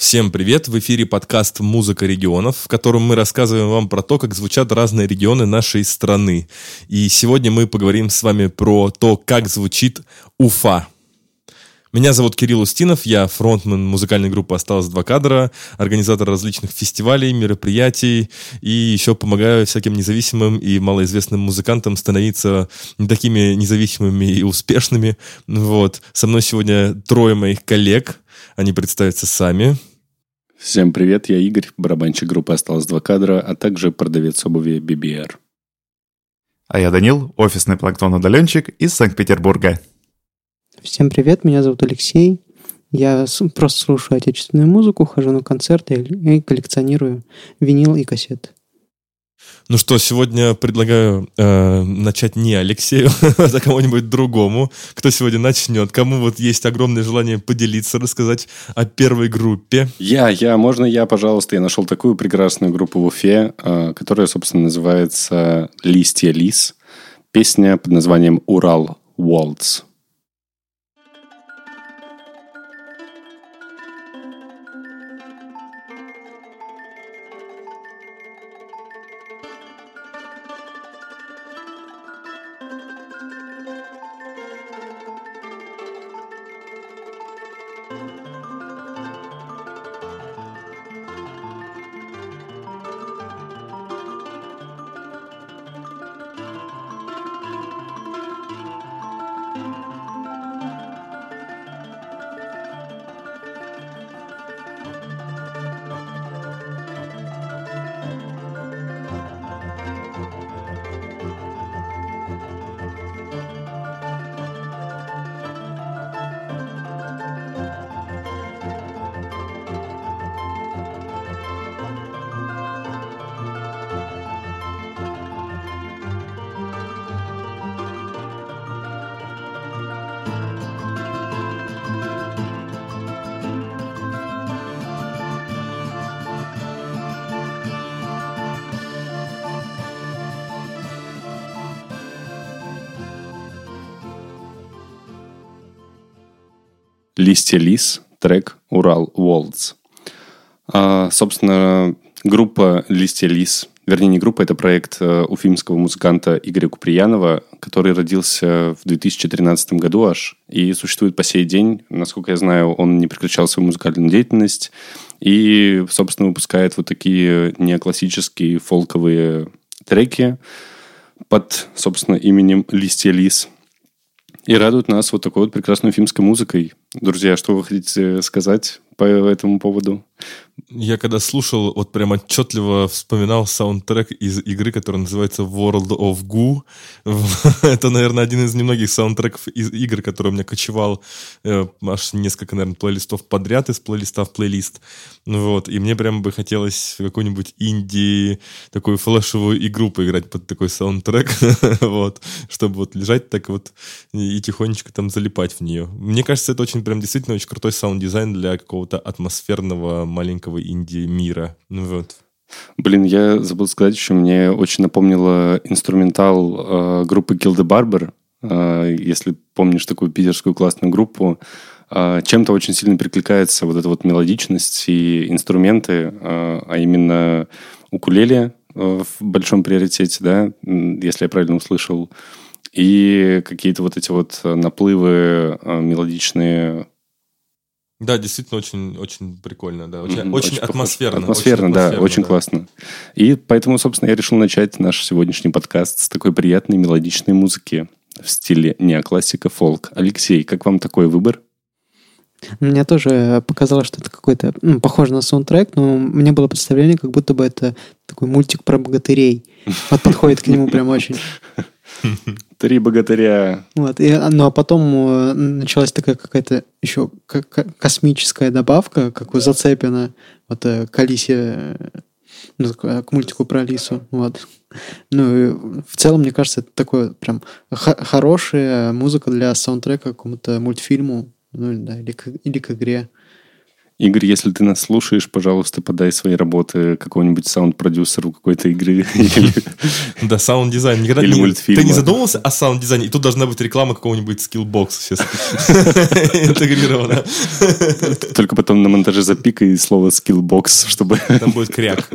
Всем привет! В эфире подкаст «Музыка регионов», в котором мы рассказываем вам про то, как звучат разные регионы нашей страны. И сегодня мы поговорим с вами про то, как звучит Уфа. Меня зовут Кирилл Устинов, я фронтмен музыкальной группы «Осталось два кадра», организатор различных фестивалей, мероприятий и еще помогаю всяким независимым и малоизвестным музыкантам становиться не такими независимыми и успешными. Вот. Со мной сегодня трое моих коллег, они представятся сами. Всем привет, я Игорь, барабанщик группы «Осталось два кадра», а также продавец обуви BBR. А я Данил, офисный планктон-удаленщик из Санкт-Петербурга. Всем привет, меня зовут Алексей. Я просто слушаю отечественную музыку, хожу на концерты и коллекционирую винил и кассеты. Ну что, сегодня предлагаю э, начать не Алексею, а кому-нибудь другому. Кто сегодня начнет? Кому вот есть огромное желание поделиться, рассказать о первой группе? Я, я, можно я, пожалуйста? Я нашел такую прекрасную группу в Уфе, э, которая, собственно, называется «Листья лис». Песня под названием «Урал Waltz». «Листья лис», трек «Урал Волдс». А, собственно, группа «Листья лис», вернее, не группа, это проект э, уфимского музыканта Игоря Куприянова, который родился в 2013 году аж и существует по сей день. Насколько я знаю, он не прекращал свою музыкальную деятельность и, собственно, выпускает вот такие неоклассические фолковые треки под, собственно, именем «Листья лис». И радует нас вот такой вот прекрасной уфимской музыкой. Друзья, что вы хотите сказать по этому поводу? Я когда слушал, вот прям отчетливо вспоминал саундтрек из игры, которая называется World of Goo. Это, наверное, один из немногих саундтреков из игр, который у меня кочевал э, аж несколько, наверное, плейлистов подряд из плейлиста в плейлист. Вот. И мне прям бы хотелось какую-нибудь инди, такую флешевую игру поиграть под такой саундтрек. вот. Чтобы вот лежать так вот и тихонечко там залипать в нее. Мне кажется, это очень прям действительно очень крутой саунд-дизайн для какого-то атмосферного маленького инди-мира. Ну вот. Блин, я забыл сказать еще, мне очень напомнило инструментал э, группы Gilda Barber, э, если помнишь такую питерскую классную группу, э, чем-то очень сильно перекликается вот эта вот мелодичность и инструменты, э, а именно укулеле э, в большом приоритете, да, если я правильно услышал, и какие-то вот эти вот наплывы э, мелодичные да, действительно очень, очень прикольно, да, очень, mm-hmm. очень, атмосферно. Атмосферно, очень да, атмосферно, очень да. классно. И поэтому, собственно, я решил начать наш сегодняшний подкаст с такой приятной мелодичной музыки в стиле неоклассика фолк. Алексей, как вам такой выбор? Мне тоже показалось, что это какой-то ну, похоже на саундтрек, но мне было представление, как будто бы это такой мультик про богатырей. Вот подходит к нему прям очень. Три богатыря. Вот, и, ну а потом э, началась такая какая-то еще космическая добавка, как у Зацепина, вот э, к Алисе, ну, к мультику про Алису, вот. Ну, и в целом, мне кажется, это такое прям хорошая музыка для саундтрека к какому-то мультфильму, ну, да, или, к, или к игре. Игорь, если ты нас слушаешь, пожалуйста, подай свои работы какому-нибудь саунд-продюсеру какой-то игры. Да, саунд-дизайн. Никогда Или мультфильма. Ты не задумывался о саунд-дизайне? И тут должна быть реклама какого-нибудь Skillbox сейчас интегрирована. Только потом на монтаже запикай слово Skillbox, чтобы... Там будет кряк.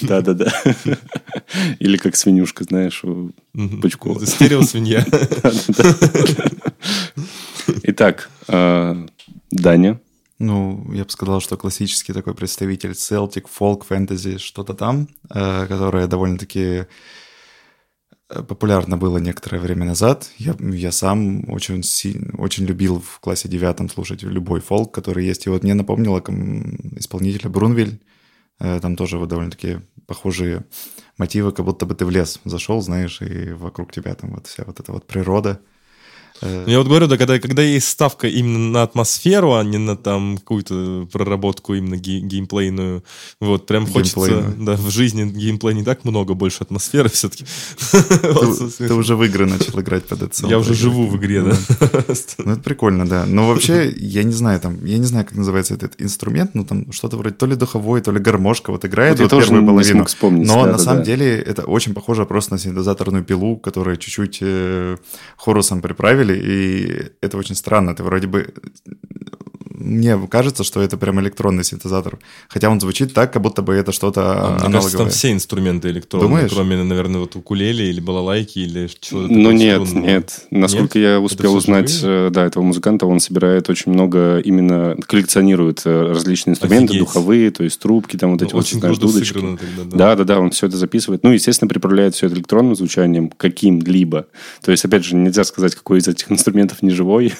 Да-да-да. Или как свинюшка, знаешь, у Мгм. Пучкова. Стерео-свинья. Итак, э, Даня. Ну, я бы сказал, что классический такой представитель Celtic, фолк, фэнтези, что-то там, э, которое довольно-таки э, популярно было некоторое время назад. Я, я сам очень, очень любил в классе девятом слушать любой фолк, который есть. И вот мне напомнило исполнителя Брунвиль. Э, Там тоже вот довольно-таки похожие мотивы, как будто бы ты в лес зашел, знаешь, и вокруг тебя там вот вся вот эта вот природа. Э, Я вот говорю, да, когда, когда есть ставка именно на атмосферу, а не на там какую-то проработку именно ге- геймплейную, вот, прям хочется, да, в жизни геймплей не так много, больше атмосферы все-таки. Ты, ты уже в игры начал играть под это. Я уже живу в игре, да. Ну, это прикольно, да. Но вообще, я не знаю, там, я не знаю, как называется этот инструмент, ну, там что-то вроде то ли духовой, то ли гармошка вот играет Вот вот первую половину. вспомнить, Но на самом деле это очень похоже просто на синтезаторную пилу, которую чуть-чуть э, хорусом приправили, и это очень странно. Ты вроде бы... Мне кажется, что это прям электронный синтезатор. Хотя он звучит так, как будто бы это что-то А, Мне кажется, там все инструменты электронные, Думаешь? кроме, наверное, вот укулеле или балалайки или чего-то Ну нет, струнного. нет. Насколько я успел узнать, живые? э, да, этого музыканта, он собирает очень много, именно коллекционирует э, различные инструменты, Офигеть. духовые, то есть трубки, там вот эти Ну, вот, Очень знаешь, дудочки. тогда, да. Да, да, да, он все это записывает. Ну, естественно, приправляет все это электронным звучанием каким-либо. То есть, опять же, нельзя сказать, какой из этих инструментов не живой.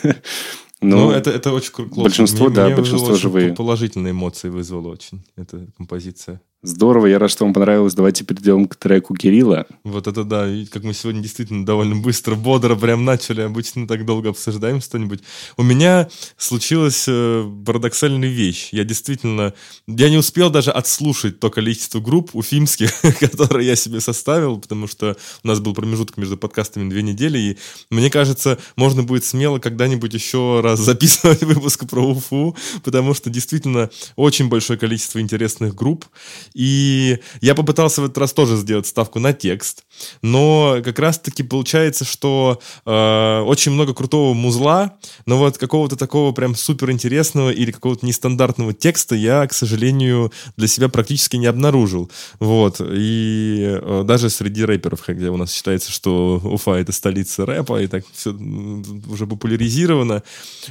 Ну, Но это, это очень кру- классно. большинство, Мне- да, мне большинство вызвало живые. Положительные эмоции вызвала очень эта композиция. Здорово, я рад, что вам понравилось. Давайте перейдем к треку Кирилла. Вот это да, и как мы сегодня действительно довольно быстро, бодро прям начали, обычно так долго обсуждаем что-нибудь. У меня случилась э, парадоксальная вещь. Я действительно, я не успел даже отслушать то количество групп уфимских, которые я себе составил, потому что у нас был промежуток между подкастами две недели, и мне кажется, можно будет смело когда-нибудь еще раз записывать выпуск про Уфу, потому что действительно очень большое количество интересных групп, и я попытался в этот раз тоже сделать ставку на текст, но как раз-таки получается, что э, очень много крутого музла, но вот какого-то такого прям супер интересного или какого-то нестандартного текста я, к сожалению, для себя практически не обнаружил. Вот. И э, даже среди рэперов, где у нас считается, что Уфа это столица рэпа, и так все уже популяризировано.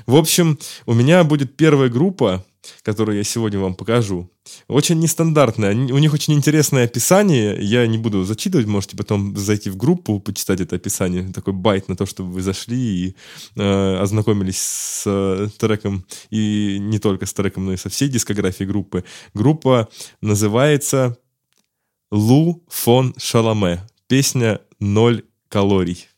В общем, у меня будет первая группа, которую я сегодня вам покажу. Очень нестандартная. У них очень интересное описание. Я не буду зачитывать, можете потом зайти в группу, почитать это описание. Такой байт на то, чтобы вы зашли и э, ознакомились с э, треком. И не только с треком, но и со всей дискографией группы. Группа называется Лу фон Шаламе. Песня «Ноль калорий».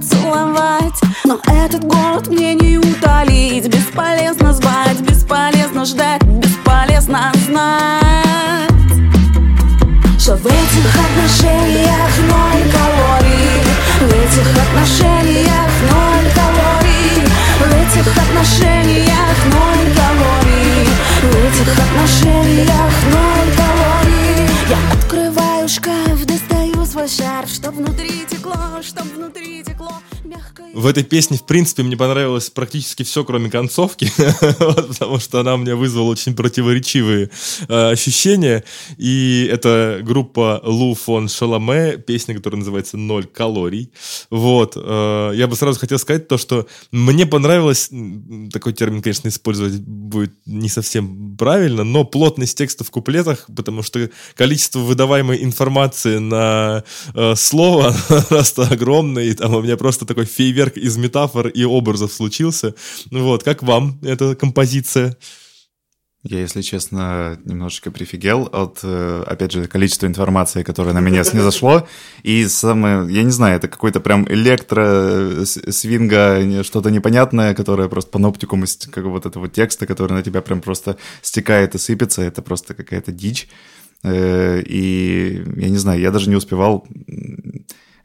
Соблазнять Просто целовать Но этот голод мне не утолить. Бесполезно звать, бесполезно ждать Бесполезно знать. Что в этих отношениях ноль калорий. В этих отношениях ноль калорий. В этих отношениях ноль калорий. В этих отношениях ноль калорий В этой песне, в принципе, мне понравилось практически все, кроме концовки, потому что она у меня вызвала очень противоречивые э, ощущения. И это группа Лу фон Шаламе, песня, которая называется «Ноль калорий». Вот. э, я бы сразу хотел сказать то, что мне понравилось, такой термин, конечно, использовать будет не совсем правильно, но плотность текста в куплетах, потому что количество выдаваемой информации на э, слово просто огромное, и там у меня просто такой фейверк фейерверк из метафор и образов случился. Ну вот, как вам эта композиция? Я, если честно, немножечко прифигел от, э, опять же, количества информации, которое на меня снизошло. И самое, я не знаю, это какой-то прям электро, э, свинга, что-то непонятное, которое просто паноптикум как вот этого текста, который на тебя прям просто стекает и сыпется. Это просто какая-то дичь. Э, и я не знаю, я даже не успевал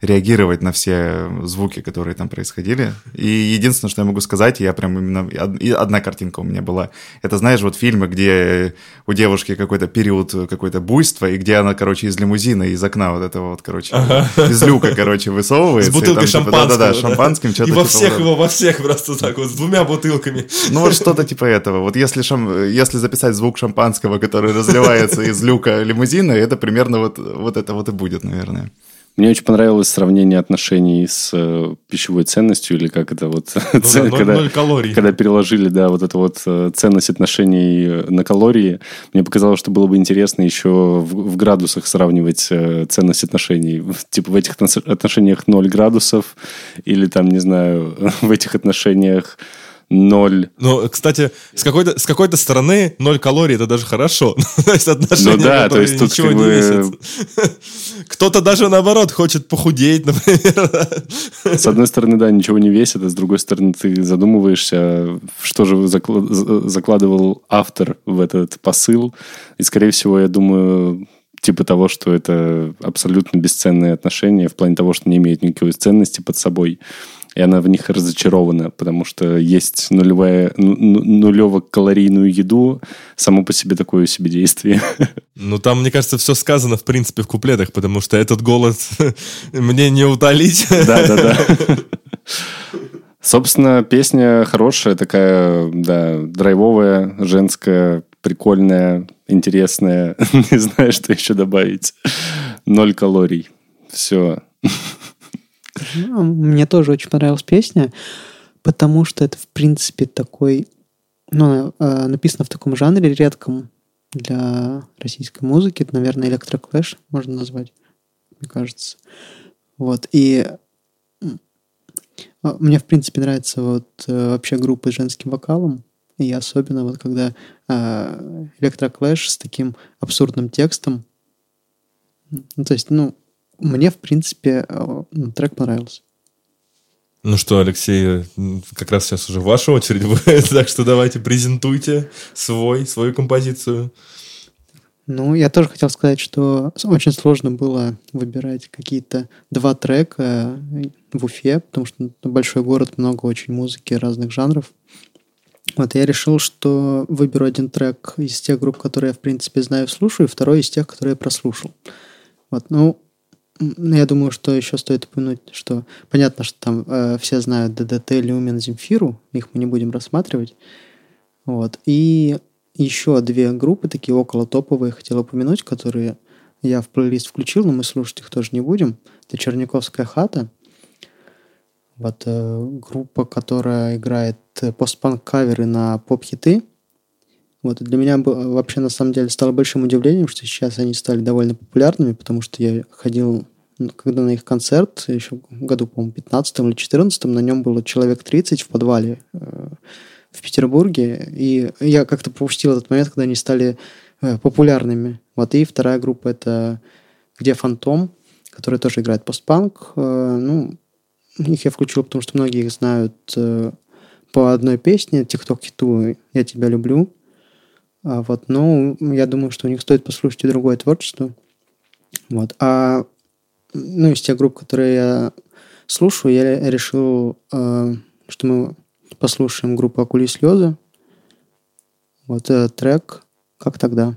реагировать на все звуки, которые там происходили. И единственное, что я могу сказать, я прям именно... Одна картинка у меня была. Это, знаешь, вот фильмы, где у девушки какой-то период, какое-то буйство, и где она, короче, из лимузина, из окна вот этого вот, короче, ага. из люка, короче, высовывается. С бутылкой там, типа, шампанского. Да-да-да, шампанским. И во типа, всех вот, его, во всех просто так вот, с двумя бутылками. Ну вот что-то типа этого. Вот если, шам... если записать звук шампанского, который разливается из люка лимузина, это примерно вот, вот это вот и будет, наверное. Мне очень понравилось сравнение отношений с э, пищевой ценностью, или как это вот... Ну, цен, да, когда, 0 калорий. Когда переложили, да, вот эту вот э, ценность отношений на калории, мне показалось, что было бы интересно еще в, в градусах сравнивать э, ценность отношений. Типа в этих отношениях 0 градусов, или там, не знаю, в этих отношениях ноль. Ну, кстати, с какой-то, с какой-то стороны ноль калорий это даже хорошо. то есть отношения, ну, да, то есть тут ничего не весят. Кто-то даже наоборот хочет похудеть, например. С одной стороны, да, ничего не весит, а с другой стороны, ты задумываешься, что же закладывал автор в этот посыл. И, скорее всего, я думаю, типа того, что это абсолютно бесценные отношения в плане того, что не имеют никакой ценности под собой и она в них разочарована, потому что есть нулевая, нулево-калорийную еду, само по себе такое себе действие. Ну, там, мне кажется, все сказано, в принципе, в куплетах, потому что этот голод мне не утолить. Да-да-да. Собственно, песня хорошая, такая, да, драйвовая, женская, прикольная, интересная. Не знаю, что еще добавить. Ноль калорий. Все. Ну, мне тоже очень понравилась песня, потому что это, в принципе, такой... Ну, э, написано в таком жанре редком для российской музыки. Это, наверное, электроклэш можно назвать, мне кажется. Вот. И а, мне, в принципе, нравится вот э, вообще группы с женским вокалом. И особенно вот когда э, электроклэш с таким абсурдным текстом. Ну, то есть, ну, мне, в принципе, э, трек понравился. Ну что, Алексей, как раз сейчас уже ваша очередь будет, так что давайте презентуйте свой, свою композицию. Ну, я тоже хотел сказать, что очень сложно было выбирать какие-то два трека в Уфе, потому что большой город, много очень музыки разных жанров. Вот я решил, что выберу один трек из тех групп, которые я, в принципе, знаю и слушаю, и второй из тех, которые я прослушал. Вот, ну, я думаю, что еще стоит упомянуть, что понятно, что там э, все знают ДДТ, Люмен, Земфиру, их мы не будем рассматривать. Вот. И еще две группы, такие около топовые, хотел упомянуть, которые я в плейлист включил, но мы слушать их тоже не будем. Это Черняковская хата. Вот э, группа, которая играет постпанк-каверы на поп-хиты. Вот, для меня вообще на самом деле стало большим удивлением, что сейчас они стали довольно популярными, потому что я ходил, ну, когда на их концерт, еще году, по-моему, 15 или 14 на нем было человек 30 в подвале э, в Петербурге, и я как-то пропустил этот момент, когда они стали э, популярными. Вот, и вторая группа — это «Где фантом?», который тоже играет постпанк. Э, ну, их я включил, потому что многие их знают э, по одной песне, «Тикток-хиту «Я тебя люблю», вот, ну, я думаю, что у них стоит послушать и другое творчество. Вот. А ну, из тех групп, которые я слушаю, я решил, э, что мы послушаем группу «Акули слезы». Вот этот трек «Как тогда».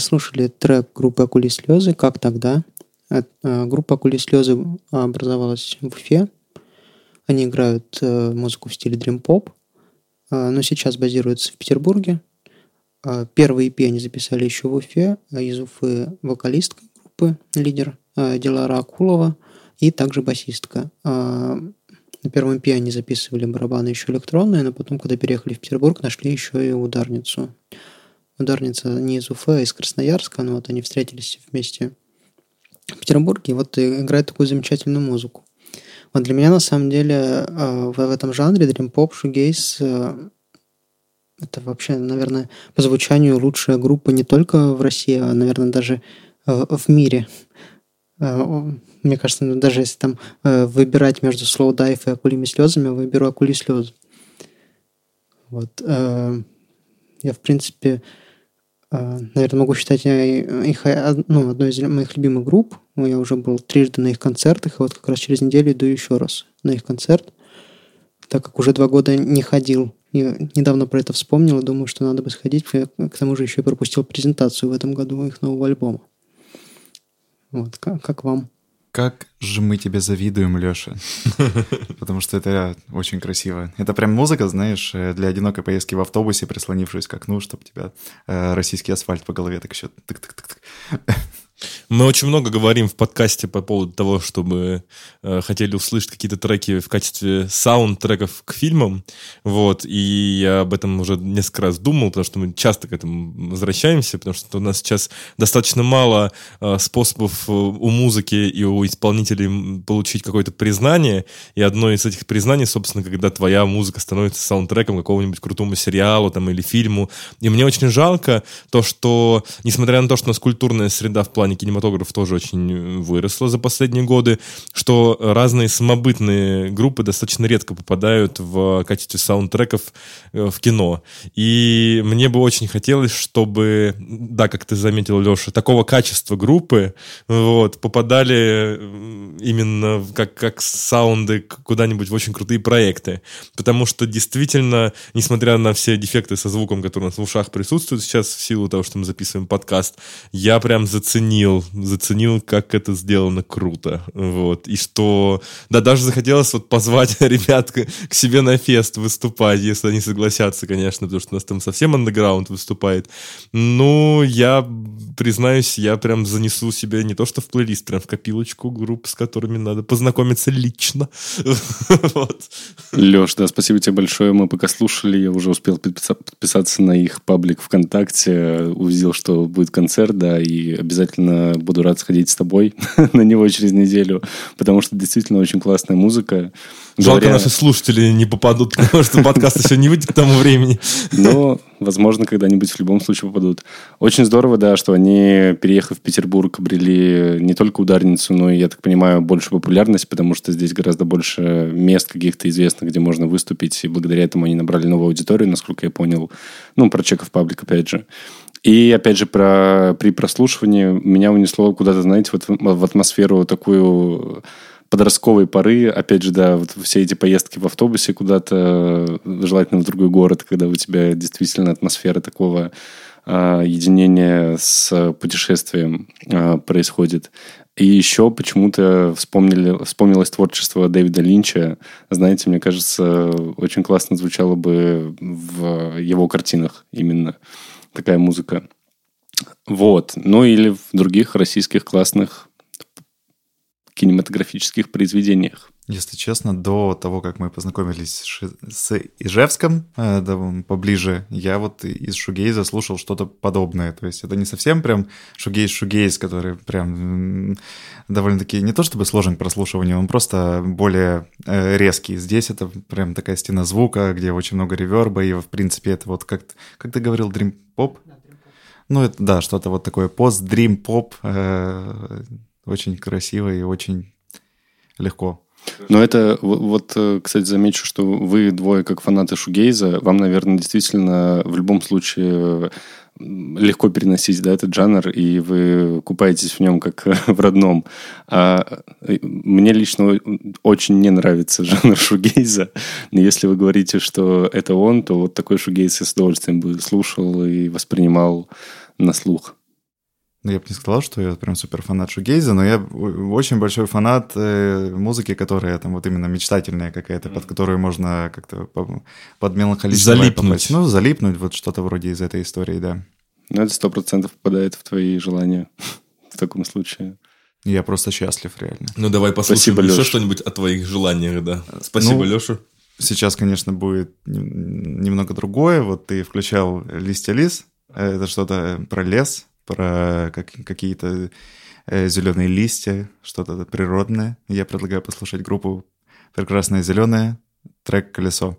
Мы прослушали трек группы «Акули слезы» «Как тогда?». Э, э, Группа «Акули слезы» образовалась в Уфе. Они играют э, музыку в стиле дрим-поп, но сейчас базируются в Петербурге. Первый EP они записали еще в Уфе. Из Уфы вокалистка группы, лидер Дилара Акулова и также басистка. На первом EP они записывали барабаны еще электронные, но потом, когда переехали в Петербург, нашли еще и ударницу. Ударница не из Уфы, а из Красноярска. Ну, вот они встретились вместе в Петербурге и вот и играют такую замечательную музыку. Вот для меня, на самом деле, э, в, этом жанре дрим-поп, шугейс э, это вообще, наверное, по звучанию лучшая группа не только в России, а, наверное, даже э, в мире. Э, Мне кажется, ну, даже если там выбирать между Slow Dive и Акулими слезами, я выберу Акули слезы. Вот. Я, в принципе, наверное, могу считать э, их э, ну, одной из моих любимых групп. Ну, Я уже был трижды на их концертах, и вот как раз через неделю иду еще раз на их концерт, так как уже два года не ходил. И недавно про это вспомнил и думаю, что надо бы сходить. Я, К тому же еще пропустил презентацию в этом году их нового альбома. Вот, как, как вам? Как же мы тебе завидуем, Леша. Потому что это очень красиво. Это прям музыка, знаешь, э, для одинокой поездки в автобусе, прислонившись к окну, чтобы тебя э, российский асфальт по голове так еще тык-тык-тык. Мы очень много говорим в подкасте по поводу того, чтобы э, хотели услышать какие-то треки в качестве саундтреков к фильмам. Вот. И я об этом уже несколько раз думал, потому что мы часто к этому возвращаемся, потому что у нас сейчас достаточно мало э, способов э, у музыки и у исполнителей получить какое-то признание. И одно из этих признаний, собственно, когда твоя музыка становится саундтреком какого-нибудь крутому сериалу там, или фильму. И мне очень жалко то, что, несмотря на то, что у нас культурная среда в плане кинематографа тоже очень э, выросла за последние годы, что разные самобытные группы достаточно редко попадают в качестве саундтреков э, в кино. И мне бы очень хотелось, чтобы, да, как ты заметил, Леша, такого качества группы вот, попадали э, именно как, как саунды куда-нибудь в очень крутые проекты. Потому что действительно, несмотря на все дефекты со звуком, которые у нас в ушах присутствуют сейчас в силу того, что мы записываем подкаст, я прям заценил, заценил, как это сделано круто. Вот. И что, да, даже захотелось вот позвать ребят к, к себе на фест выступать, если они согласятся, конечно, потому что у нас там совсем андеграунд выступает. Ну, я признаюсь, я прям занесу себе не то что в плейлист, прям в копилочку групп, с которыми надо познакомиться лично. Вот. Леш, да, спасибо тебе большое. Мы пока слушали, я уже успел подписа- подписаться на их паблик ВКонтакте, увидел, что будет концерт, да, и обязательно буду рад сходить с тобой на него через неделю, потому что действительно очень классная музыка. Жалко, Говоря- наши слушатели не попадут, потому что подкаст еще не выйдет к тому времени. Но, возможно, когда-нибудь в любом случае попадут. Очень здорово, да, что они, переехав в Петербург, обрели не только ударницу, но и, я так понимаю, большую популярность, потому что здесь гораздо больше мест каких-то известных, где можно выступить, и благодаря этому они набрали новую аудиторию, насколько я понял. Ну, про чеков паблик, опять же. И, опять же, про, при прослушивании меня унесло куда-то, знаете, вот в, атмосферу такую подростковой поры, опять же, да, вот все эти поездки в автобусе куда-то, желательно в другой город, когда у тебя действительно атмосфера такого а, единения с путешествием а, происходит. И еще почему-то вспомнили, вспомнилось творчество Дэвида Линча. Знаете, мне кажется, очень классно звучало бы в его картинах именно такая музыка. Вот. Ну или в других российских классных кинематографических произведениях. Если честно, до того, как мы познакомились с Ижевском э, да, поближе, я вот из шугейза слушал что-то подобное. То есть это не совсем прям шугейз-шугейз, который прям довольно-таки не то чтобы сложен к прослушиванию, он просто более э, резкий. Здесь это прям такая стена звука, где очень много реверба, и в принципе это вот как, как ты говорил, дрим-поп? Ну, это, да, что-то вот такое пост-дрим-поп, э, очень красиво и очень легко. Но это, вот, э, кстати, замечу, что вы двое, как фанаты шугейза, вам, наверное, действительно в любом случае легко переносить да, этот жанр, и вы купаетесь в нем как в родном. А э, мне лично очень не нравится жанр шугейза. Но если вы говорите, что это он, то вот такой шугейз я с удовольствием бы слушал и воспринимал на слух. Ну, я бы не сказал, что я прям супер фанат шугейза, но я очень большой фанат э, музыки, которая там вот именно мечтательная какая-то, под которую можно как-то по- под меланхоличный вайб Залипнуть. попасть. Ну, залипнуть, вот что-то вроде из этой истории, да. Но это сто процентов попадает в твои желания в таком случае. Я просто счастлив, реально. Ну, давай послушаем Спасибо, еще Лёш. что-нибудь о твоих желаниях, да. Спасибо, Ну, Леша. Сейчас, конечно, будет нем- немного другое. Вот ты включал «Листья лис». Это что-то про лес, про как- какие-то зеленые листья, что-то природное. Я предлагаю послушать группу «Прекрасное зеленое», трек «Колесо».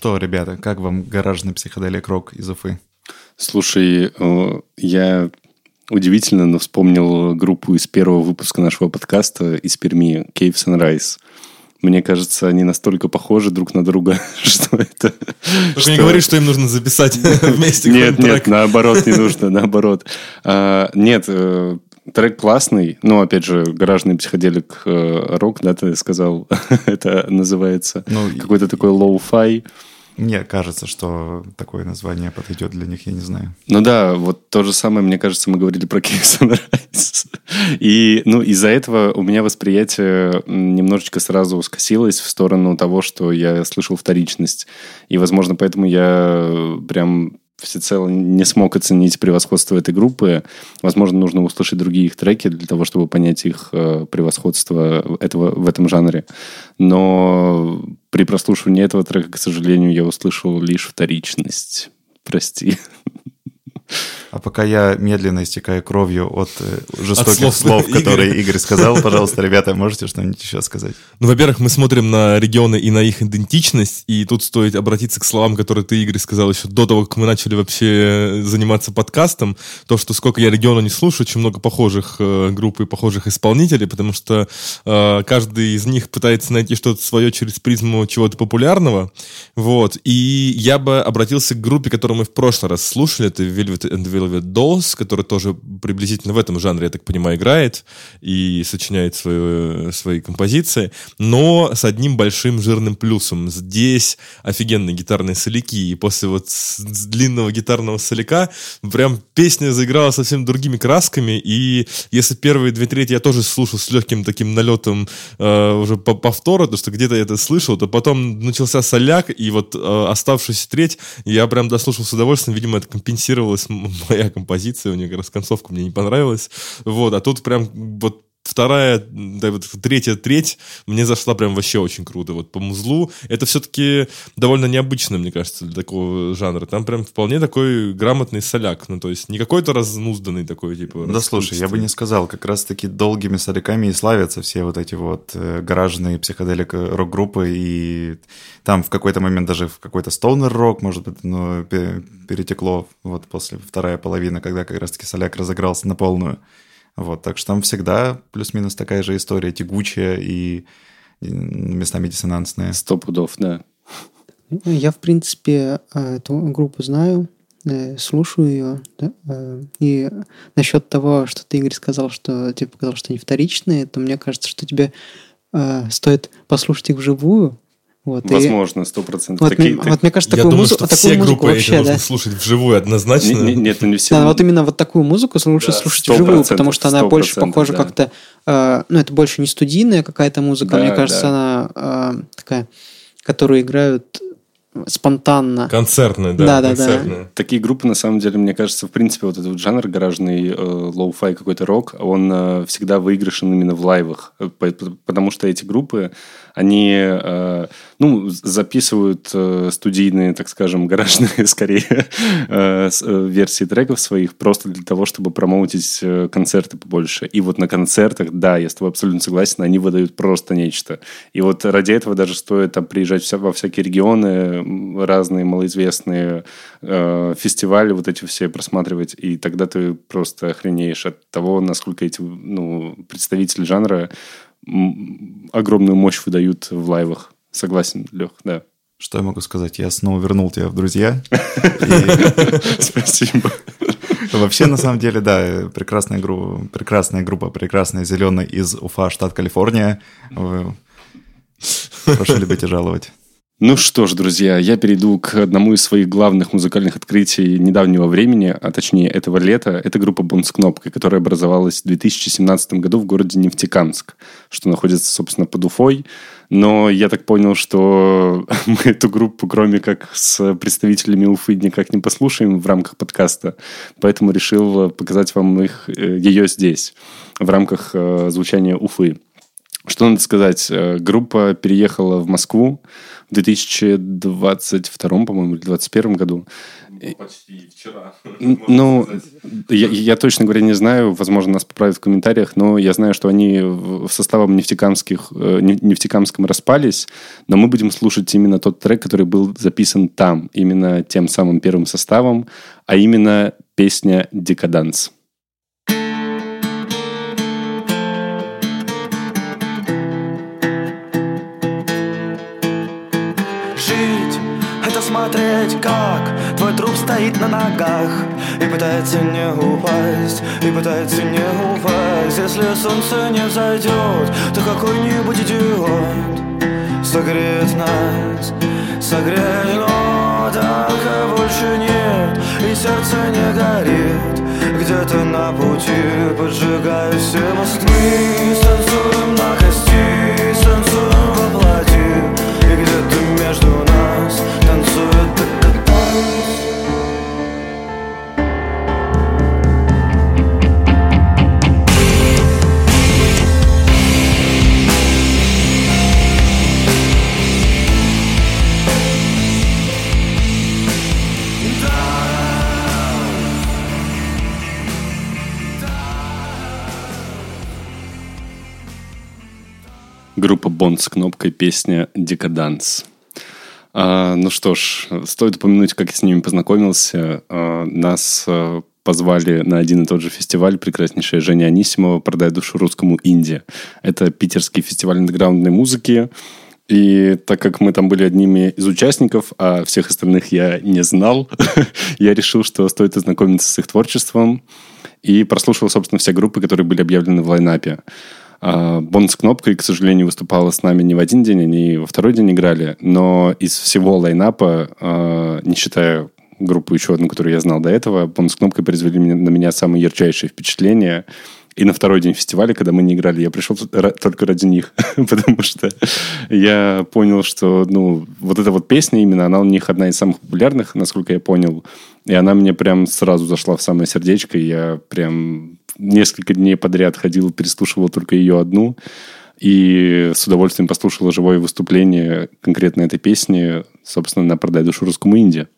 Что, ребята, как вам гаражный психоделик рок из Уфы? Слушай, э, я удивительно, но вспомнил группу из первого выпуска нашего подкаста из Перми, Cave Sunrise. Мне кажется, они настолько похожи друг на друга, что это... Только не говори, что им нужно записать вместе Нет, нет, трек. наоборот, не нужно, наоборот. А, Нет, э, трек классный, но, опять же, гаражный психоделик э, рок, да, ты сказал, это называется Ну, и- какой-то такой lo-fi. Мне кажется, что такое название подойдет для них, я не знаю. Ну да, вот то же самое, мне кажется, мы говорили про Cave Sunrise. И, ну, из-за этого у меня восприятие немножечко сразу скосилось в сторону того, что я слышал вторичность. И, возможно, поэтому я э, прям всецело не смог оценить превосходство этой группы. Возможно, нужно услышать другие их треки для того, чтобы понять их э, превосходство этого, в этом жанре. Но при прослушивании этого трека, к сожалению, я услышал лишь вторичность. Прости. А пока я медленно истекаю кровью от э, жестоких слов слов, Игоря. которые Игорь сказал, пожалуйста, ребята, можете что-нибудь еще сказать? Ну, во-первых, мы смотрим на регионы и на их идентичность, и тут стоит обратиться к словам, которые ты, Игорь, сказал еще до того, как мы начали вообще заниматься подкастом, то, что сколько я региона не слушаю, очень много похожих э, групп и похожих исполнителей, потому что э, каждый из них пытается найти что-то свое через призму чего-то популярного, вот, и я бы обратился к группе, которую мы в прошлый раз слушали, это Velvet and Velvet Dolls, которая тоже приблизительно в этом жанре, я так понимаю, играет и сочиняет свою, свои композиции, но с одним большим жирным плюсом. Здесь офигенные гитарные соляки, и после вот длинного гитарного соляка прям песня заиграла совсем другими красками, и если первые две трети я тоже слушал с легким таким налетом э, уже по повтору, то что где-то я это слышал, то потом начался соляк, и вот э, оставшуюся треть я прям дослушал с удовольствием, видимо, это компенсировалась м- моя композиция, у нее как раз концовка мне не понравилась, вот, а тут прям вот вторая, да, вот третья треть мне зашла прям вообще очень круто. Вот по музлу это все-таки довольно необычно, мне кажется, для такого жанра. Там прям вполне такой грамотный соляк. Ну, то есть не какой-то разнузданный такой, типа... Да слушай, я бы не сказал, как раз-таки долгими соляками и славятся все вот эти вот э, гаражные психоделик рок-группы, и там в какой-то момент даже в какой-то стоунер-рок, может быть, пе- перетекло вот после вторая половина, когда как раз-таки соляк разыгрался на полную. Вот, так что там всегда плюс-минус такая же история, тягучая и местами диссонансная. Сто пудов, да. Ну, Я, в принципе, э, эту группу знаю. э, слушаю ее. Да? Э, и насчет того, что ты, Игорь, сказал, что тебе показалось, что они вторичные, то мне кажется, что тебе стоит послушать их вживую. Вот, Возможно, сто процентов. вот, мне, вот мне кажется, Я такую, думаю, музы- что такую все музыку группы вообще, нужно да. слушать вживую однозначно. Не- не- Нет, не все. Да, вот именно вот такую музыку лучше Да, слушать вживую, потому что она больше похожа да. как-то... э, ну, это больше не студийная какая-то музыка, Да, мне кажется, да. она э, такая, которую играют спонтанно. Концертная, да. Да, да, да. концертная. Такие группы, на самом деле, мне кажется, в принципе, вот этот жанр гаражный, э, lo-fi какой-то рок, он э, всегда выигрышен именно в лайвах. Э, по- по- Потому что эти группы, они, э, ну, записывают э, студийные, так скажем, гаражные, скорее, э, э, версии треков своих просто для того, чтобы промоутить э, концерты побольше. И вот на концертах, да, я с тобой абсолютно согласен, они выдают просто нечто. И вот ради этого даже стоит там приезжать во всякие регионы, разные малоизвестные э, фестивали, вот эти все просматривать, и тогда ты просто охренеешь от того, насколько эти ну, представители жанра огромную мощь выдают в лайвах. Согласен, Лех, да. Что я могу сказать? Я снова вернул тебя в друзья. Спасибо. Вообще, на самом деле, да, прекрасная группа, прекрасная группа, прекрасная зеленая из Уфа, штат Калифорния. Прошу любить и жаловать. Ну что ж, друзья, я перейду к одному из своих главных музыкальных открытий недавнего времени, а точнее этого лета. Это группа Бон с кнопкой, которая образовалась в 2017 году в городе Нефтекамск, что находится, собственно, под Уфой. Но я так понял, что мы эту группу, кроме как с представителями Уфы, никак не послушаем в рамках подкаста. Поэтому решил показать вам их, э, ее здесь, в рамках э, звучания Уфы. Что надо сказать? Э, Группа переехала в Москву в 2022, по-моему, или 2021 году. Почти вчера. Ну, я, я точно говоря не знаю, возможно, нас поправят в комментариях, но я знаю, что они в составом нефтекамских, э, не- нефтекамском распались, но мы будем слушать именно тот трек, который был записан там, именно тем самым первым составом, а именно песня «Декаданс». Смотреть, как твой труп стоит на ногах И пытается не упасть, и пытается не упасть. Если солнце не взойдет, то какой-нибудь идиот Согреет нас, согреет, но только больше нет И сердце не горит, где-то на пути Поджигаю все мосты, станцуем Кнопкой песня «Декаданс». А, ну что ж, стоит упомянуть, как я с ними познакомился. А, нас а, позвали на один и тот же фестиваль прекраснейшая Женя Анисимова «Продай душу русскому Инди». Это питерский фестиваль андеграундной музыки. И так как мы там были одними из участников, а всех остальных я не знал, я решил, что стоит ознакомиться с их творчеством. И прослушал, собственно, все группы, которые были объявлены в лайнапе. А, Бонд кнопкой, к сожалению, выступала с нами не в один день, они во второй день играли, но из всего лайнапа, а, не считая группу еще одну, которую я знал до этого, Бонд с кнопкой произвели на меня самые ярчайшие впечатления. И на второй день фестиваля, когда мы не играли, я пришел только ради них, потому что я понял, что ну, вот эта вот песня именно, она у них одна из самых популярных, насколько я понял. И она мне прям сразу зашла в самое сердечко. и Я прям несколько дней подряд ходил, переслушивал только ее одну. И с удовольствием послушал живое выступление конкретно этой песни, собственно, на «Продай душу русскому Инди».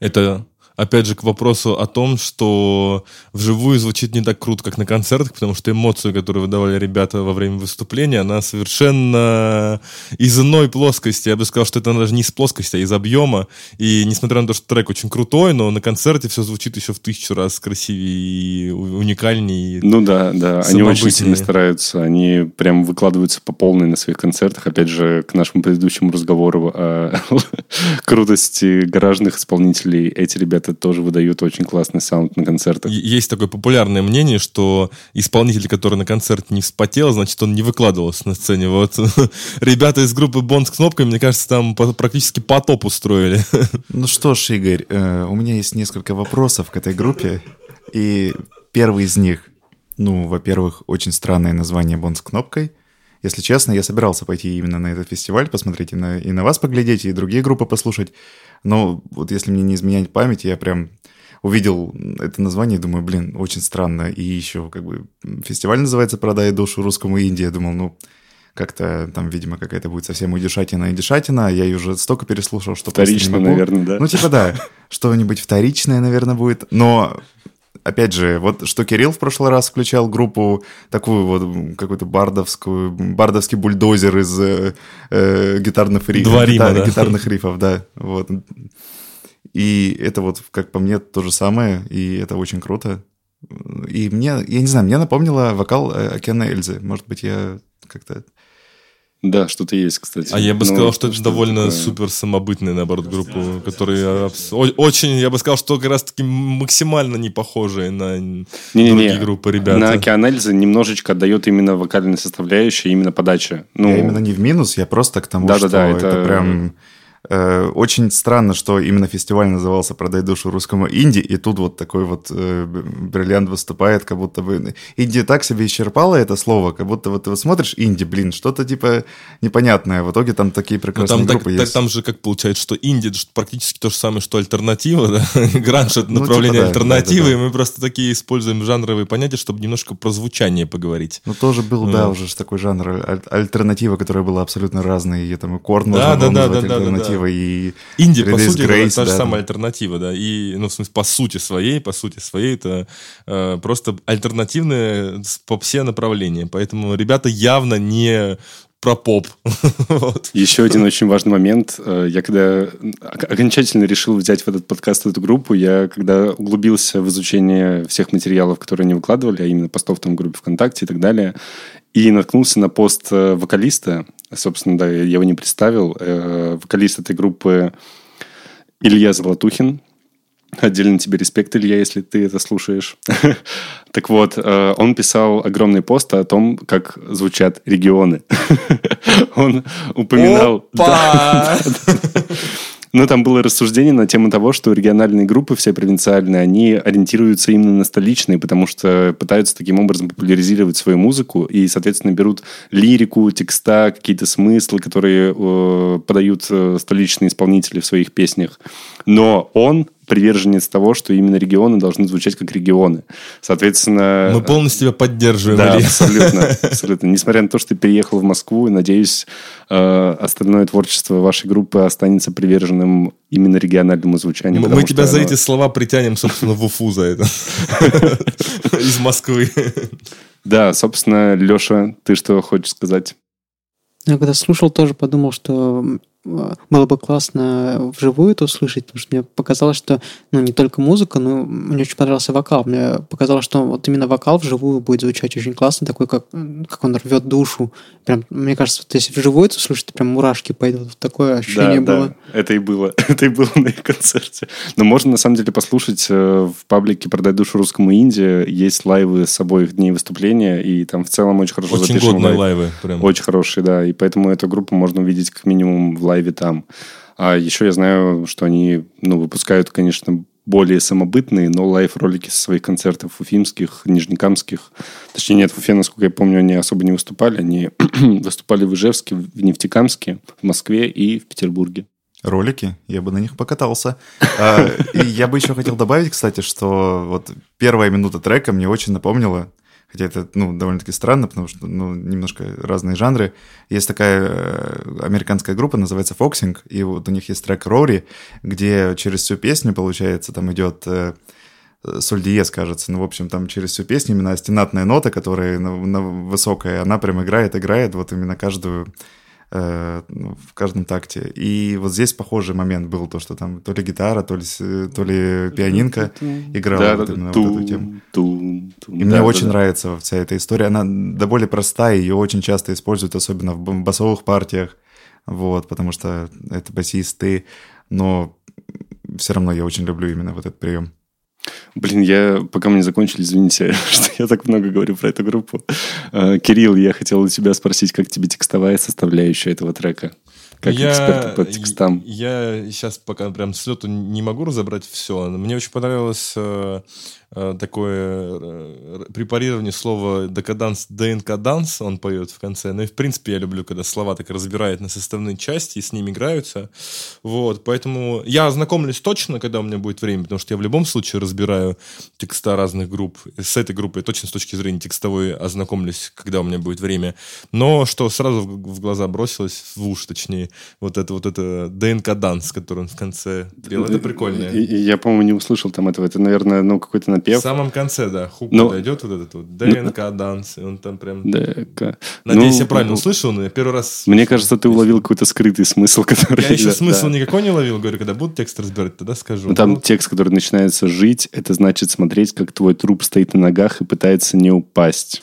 Это опять же к вопросу о том, что вживую звучит не так круто, как на концертах, потому что эмоцию, которую выдавали ребята во время выступления, она совершенно из иной плоскости. Я бы сказал, что это даже не из плоскости, а из объема. И несмотря на то, что трек очень крутой, но на концерте все звучит еще в тысячу раз красивее и уникальнее. Ну да, да, они очень сильно стараются, они прям выкладываются по полной на своих концертах. Опять же, к нашему предыдущему разговору о крутости гаражных исполнителей, эти ребята это тоже выдают очень классный саунд на концертах. Есть такое популярное мнение, что исполнитель, который на концерте не вспотел, значит, он не выкладывался на сцене. Вот ребята из группы Бонд с кнопкой, мне кажется, там по- практически потоп устроили. Ну что ж, Игорь, э, у меня есть несколько вопросов к этой группе. И первый из них, ну, во-первых, очень странное название «Бонд с кнопкой». Если честно, я собирался пойти именно на этот фестиваль, посмотреть и на, и на вас поглядеть, и другие группы послушать. Но вот если мне не изменять память, я прям увидел это название и думаю, блин, очень странно. И еще как бы фестиваль называется «Продай душу русскому Индии». Я думал, ну, как-то там, видимо, какая-то будет совсем удешатина и дешатина. Я ее уже столько переслушал, что просто не Вторично, могу. наверное, да? Ну, типа, да, что-нибудь вторичное, наверное, будет. Но, опять же, вот что Кирилл в прошлый раз включал группу, такую вот какую-то бардовскую, бардовский бульдозер из э, э, гитарных рифов. Два Рима, гитар- да. Гитарных рифов, да. Вот. И это вот, как по мне, то же самое, и это очень круто. И мне, я не знаю, мне напомнило вокал э, Океана Эльзы. Может быть, я как-то... Да, что-то есть, кстати. А я бы Ну, сказал, что это довольно такое. супер самобытная, наоборот, группа, которые очень, я бы сказал, что как раз-таки максимально не похожие на Не-не-не. другие группы ребята. На Океан Эльзы немножечко отдает именно вокальной составляющей, именно подача. Ну, Я именно не в минус, я просто к тому, Да-да-да, что это... это- прям... э, очень странно, что именно фестиваль назывался «Продай душу русскому инди», и тут вот такой вот э, бриллиант выступает, как будто бы... Инди так себе исчерпало это слово, как будто вот ты вот смотришь инди, блин, что-то типа непонятное. В итоге там такие Ну, прекрасные там, так- группы так- есть. там же как получается, что инди это практически то же самое, что альтернатива, да? Гранж это Ну, направление типа да, альтернативы, да, да, и мы просто такие используем жанровые понятия, чтобы немножко про звучание поговорить. Ну, тоже был, да, Ну. уже ж такой жанр аль- альтернатива, которая была абсолютно разной. И там и Корн Да, можно да, да, назвать да, да, да, да. Альтернативой, и Инди, по сути, это та же да, самая альтернатива, да. И, ну, в смысле, по сути своей, по сути своей, это э, просто альтернативное с- по все направления. Поэтому ребята явно не про поп. Вот. Еще один очень важный момент. Э, Я когда ок- окончательно решил взять в этот подкаст эту группу, я когда углубился в изучение всех материалов, которые они выкладывали, а именно постов там в группе ВКонтакте и так далее, и наткнулся на пост э, вокалиста. Собственно, да, я его не представил. Э, Вокалист этой группы Илья Золотухин. Отдельно тебе респект, Илья, если ты это слушаешь. Так вот, э, он писал огромный пост о том, как звучат регионы. Он упоминал... Да. Опа! Но там было рассуждение на тему того, что региональные группы, все провинциальные, они ориентируются именно на столичные, потому что пытаются таким образом популяризировать свою музыку и, соответственно, берут лирику, текста, какие-то смыслы, которые э, подают э, столичные исполнители в своих песнях. Но он приверженец того, что именно регионы должны звучать как регионы. Соответственно... Мы полностью тебя поддерживаем, Да, Илья. абсолютно, абсолютно. Несмотря на то, что ты переехал в Москву, надеюсь, э, остальное творчество вашей группы останется приверженным именно региональному звучанию. Мы мы тебя что за оно- эти слова притянем, собственно, в Уфу за это. Из Москвы. Да, собственно, Леша, ты что хочешь сказать? Я когда слушал, тоже подумал, что было бы классно вживую это услышать, потому что мне показалось, что ну, не только музыка, но мне очень понравился вокал. Мне показалось, что вот именно вокал вживую будет звучать очень классно, такой, как, как он рвет душу. Прям, мне кажется, вот если вживую это слушать, то прям мурашки пойдут. Такое ощущение да, было. да, это и было. Это и было на их концерте. Но можно, на самом деле, послушать э, в паблике «Продай душу русскому инди». Есть лайвы с обоих дней выступления, и там в целом очень хорошо Очень запишен годные лайв. лайвы. Прям. Очень хорошие, да. И поэтому эту группу можно увидеть как минимум в лайве там. А еще я знаю, что они ну, выпускают, конечно, более самобытные, но лайв-ролики со своих концертов уфимских, нижнекамских. Точнее, нет, в Уфе, насколько я помню, они особо не выступали. Они выступали в Ижевске, в Нефтекамске, в Москве и в Петербурге. Ролики, я бы на них покатался. А, И я бы еще хотел добавить, кстати, что вот первая минута трека мне очень напомнила, хотя это, ну, довольно-таки странно, потому что, ну, немножко разные жанры. Есть такая э, американская группа, называется Foxing, и вот у них есть трек Rory, где через всю песню, получается, там идет э, соль диез, кажется. Ну, в общем, там через всю песню именно астенатная нота, которая на- на- высокая, она прям играет, играет вот именно каждую ну, в каждом такте. И вот здесь похожий момент был, то, что там то ли гитара, то ли, то ли пианинка играла Да, вот да, именно да. вот эту тему. Тум, тум, И тум. мне Да, очень да, да. нравится вся эта история. Она да более простая, ее очень часто используют, особенно в басовых партиях, вот, потому что это басисты. Но все равно я очень люблю именно вот этот прием. Блин, я, пока мы не закончили, извините, что я так много говорю про эту группу. Э, Кирилл, я хотел у тебя спросить, как тебе текстовая составляющая этого трека? Как я, эксперт по текстам. Я сейчас пока прям с лету не могу разобрать все. Мне очень понравилось э, такое э, препарирование слова декаданс, ДНК-данс, он поет в конце. Ну и в принципе я люблю, когда слова так разбирают на составные части и с ними играются. Вот, поэтому я ознакомлюсь точно, когда у меня будет время, потому что я в любом случае разбираю текста разных групп. С этой группой точно с точки зрения текстовой ознакомлюсь, когда у меня будет время. Но что сразу в глаза бросилось, в уши точнее, вот это вот это ДНК-dance, который он в конце делал. Это прикольно. Я, по-моему, не услышал там этого. Это, наверное, ну, какой-то напев. В самом конце, да, хук Но... подойдет вот этот вот ДНК-dance, и он там прям... ДНК. Надеюсь, ну, я правильно ну, услышал, но я первый раз... Мне кажется, ты уловил какой-то скрытый смысл, который... Я еще смысл никакой не ловил, говорю, когда буду текст разбирать, тогда скажу. Там ну, текст, который начинается «жить», это значит смотреть, как твой труп стоит на ногах и пытается не упасть.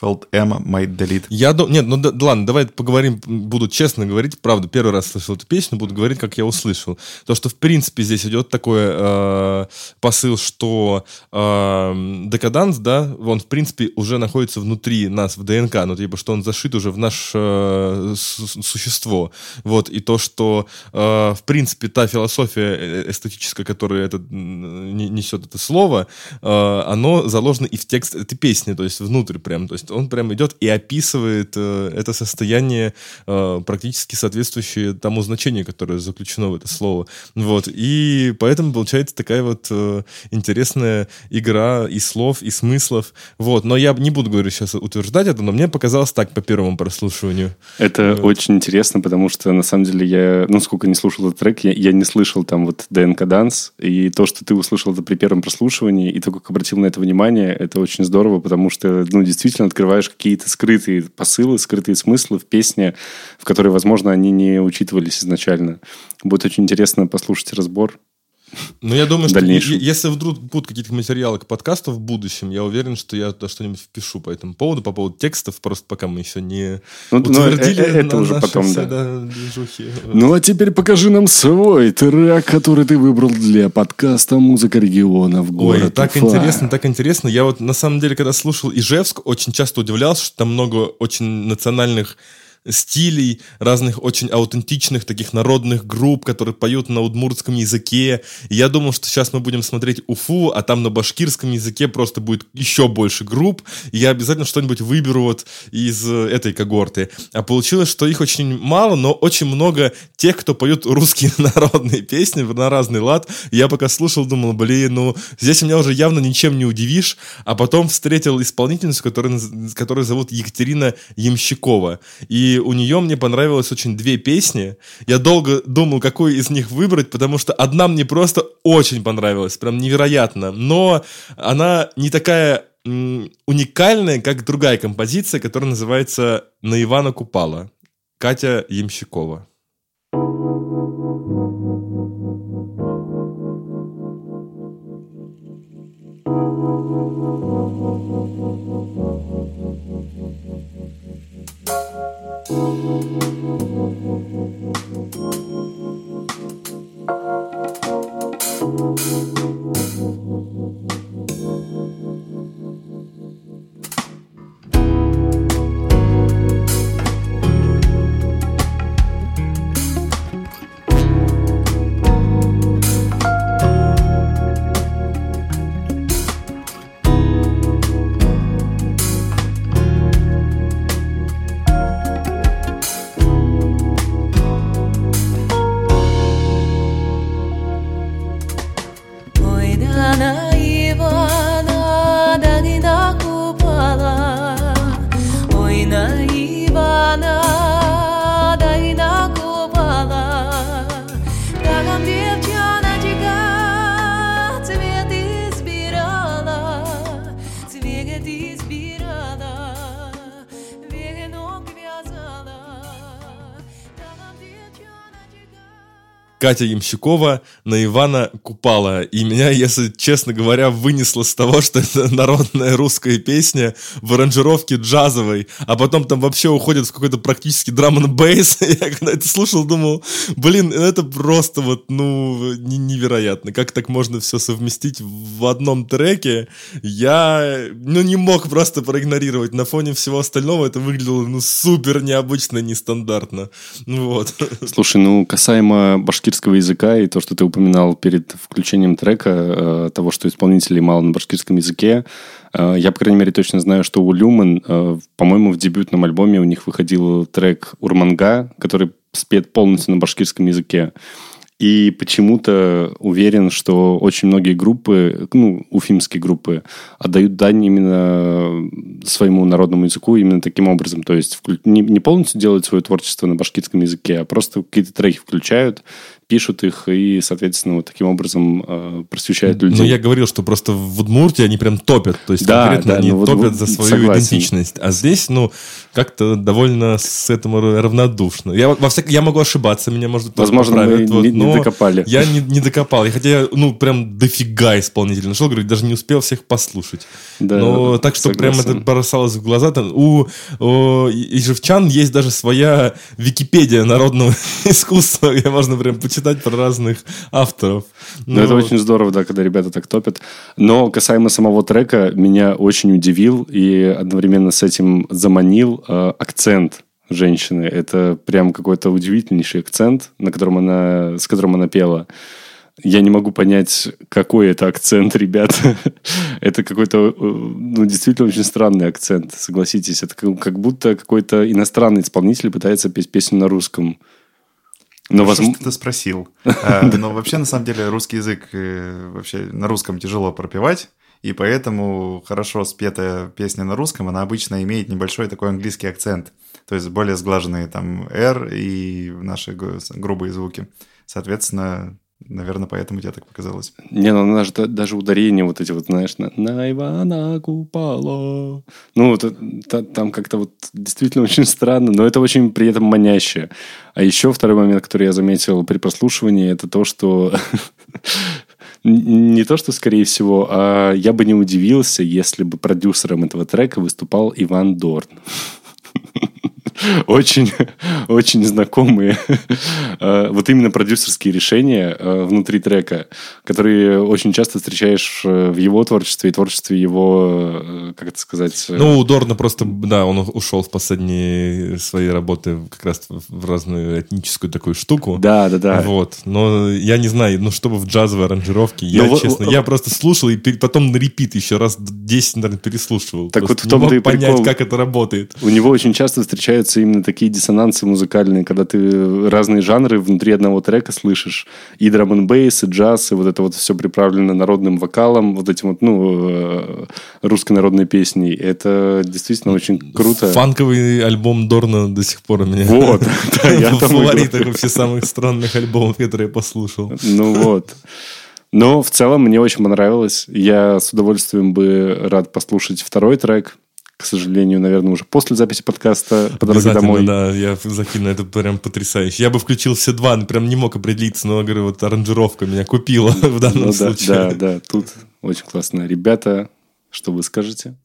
Felt Emma might delete. Я думаю, нет, ну да, ладно, давай поговорим, буду честно говорить, правда, первый раз слышал эту песню, буду говорить, как я услышал. То, что в принципе здесь идет такой э, посыл, что э, декаданс, да, он в принципе уже находится внутри нас, в ДНК, ну типа, что он зашит уже в наше э, существо. Вот, и то, что э, в принципе та философия э, эстетическая, которая это, несет это слово, э, оно заложено и в текст этой песни, то есть внутрь прям, то есть есть он прям идет и описывает э, это состояние э, практически соответствующее тому значению, которое заключено в это слово. Вот. И поэтому получается такая вот э, интересная игра и слов, и смыслов. Вот. Но я не буду, говорю, сейчас утверждать это, но мне показалось так по первому прослушиванию. Это вот. очень интересно, потому что на самом деле я, ну, сколько не слушал этот трек, я, я не слышал там вот ДНК Данс, и то, что ты услышал это при первом прослушивании, и то, как обратил на это внимание, это очень здорово, потому что, ну, действительно, открываешь какие-то скрытые посылы, скрытые смыслы в песне, в которой, возможно, они не учитывались изначально. Будет очень интересно послушать разбор. Ну, я думаю, что если вдруг будут какие-то материалы к подкасту в будущем, я уверен, что я туда что-нибудь впишу по этому поводу, по поводу текстов, просто пока мы еще не ну, ну утвердили ну, это уже потом, все, да. да ну, а теперь покажи нам свой трек, который ты выбрал для подкаста «Музыка региона в город Ой, так Уфа. интересно, так интересно. Я вот, на самом деле, когда слушал Ижевск, очень часто удивлялся, что там много очень национальных стилей, разных очень аутентичных таких народных групп, которые поют на удмуртском языке. И я думал, что сейчас мы будем смотреть Уфу, а там на башкирском языке просто будет еще больше групп, и я обязательно что-нибудь выберу вот из э, этой когорты. А получилось, что их очень мало, но очень много тех, кто поют русские народные песни на разный лад. Я пока слушал, думал, блин, ну здесь меня уже явно ничем не удивишь. А потом встретил исполнительницу, которую, которую зовут Екатерина Ямщикова. И у нее мне понравилось очень две песни. Я долго думал, какую из них выбрать, потому что одна мне просто очень понравилась, прям невероятно. Но она не такая уникальная, как другая композиция, которая называется «На Ивана Купала». Катя Ямщикова. Катя Ямщикова на Ивана Купала. И меня, если честно говоря, вынесло с того, что это народная русская песня в аранжировке джазовой, а потом там вообще уходит в какой-то практически драм н бейс. Я когда это слушал, думал, блин, это просто вот, ну, невероятно. Как так можно все совместить в одном треке? Я, ну, не мог просто проигнорировать. На фоне всего остального это выглядело, ну, супер необычно, нестандартно. Ну, вот. Слушай, ну, касаемо башкирского языка и то, что ты упоминал перед включением трека, э, того, что исполнителей мало на башкирском языке, э, я, по крайней мере, точно знаю, что у Люман, э, по-моему, в дебютном альбоме у них выходил трек «Урманга», который спет полностью на башкирском языке. И почему-то уверен, что очень многие группы, ну, уфимские группы, отдают дань именно своему народному языку именно таким образом. То есть не полностью делают свое творчество на башкирском языке, а просто какие-то треки включают, пишут их и, соответственно, вот таким образом э, просвещают людей. Но я говорил, что просто в Удмуртии они прям топят, то есть да, конкретно да, они ну, топят вот, за свою согласен. идентичность. А здесь, ну, как-то довольно с этому равнодушно. Я, во всяком, я могу ошибаться, меня, может, Возможно, поправят, мы вот, не, не докопали. Я не, не докопал. И хотя я, ну, прям дофига исполнителей нашел, говорю, даже не успел всех послушать. Да, Но так, что согласен. прям это бросалось в глаза. Там, у, у ижевчан есть даже своя Википедия народного искусства, где можно прям почитать читать про разных авторов. Но... Ну, это очень здорово, да, когда ребята так топят. Но касаемо самого трека, меня очень удивил и одновременно с этим заманил э, акцент женщины. Это прям какой-то удивительнейший акцент, на котором она, с которым она пела. Я не могу понять, какой это акцент, ребят. это какой-то, э, ну, действительно очень странный акцент, согласитесь. Это как будто какой-то иностранный исполнитель пытается петь песню на русском. Но Хорошо, воз... что ты спросил. А, но вообще, на самом деле, русский язык э, вообще на русском тяжело пропевать, и поэтому хорошо спетая песня на русском, она обычно имеет небольшой такой английский акцент, то есть более сглаженные там R и наши грубые звуки. Соответственно, Наверное, поэтому тебе так показалось. Не, ну даже, даже ударение вот эти вот, знаешь, на, на Ивана Купало. Ну, вот, та, там как-то вот действительно очень странно, но это очень при этом маняще. А еще второй момент, который я заметил при прослушивании, это то, что не то, что скорее всего, а я бы не удивился, если бы продюсером этого трека выступал Иван Дорн очень, очень знакомые э, вот именно продюсерские решения э, внутри трека, которые очень часто встречаешь э, в его творчестве и творчестве его, как это сказать... Ну, у Дорна просто, да, он ушел в последние свои работы как раз в разную этническую такую штуку. Да, да, да. Вот. Но я не знаю, ну, чтобы в джазовой аранжировке, я, Но, честно, в... я просто слушал и потом на репит еще раз 10, наверное, переслушивал. Так вот в том-то и понять, прикол. как это работает. У него очень часто встречаются появляются именно такие диссонансы музыкальные, когда ты разные жанры внутри одного трека слышишь. И драм н бейс, и джаз, и вот это вот все приправлено народным вокалом, вот этим вот, ну, э, русской народной песней. Это действительно очень круто. Фанковый альбом Дорна до сих пор у меня вот, в фаворитах вообще самых странных альбомов, которые я послушал. Ну вот. Но в целом мне очень понравилось. Я с удовольствием бы рад послушать второй трек к сожалению, наверное, уже после записи подкаста по дороге домой. да, я закину, это прям потрясающе. Я бы включил все два, прям не мог определиться, но, говорю, вот аранжировка меня купила в данном ну, случае. Да, да, тут очень классно. Ребята, что вы скажете?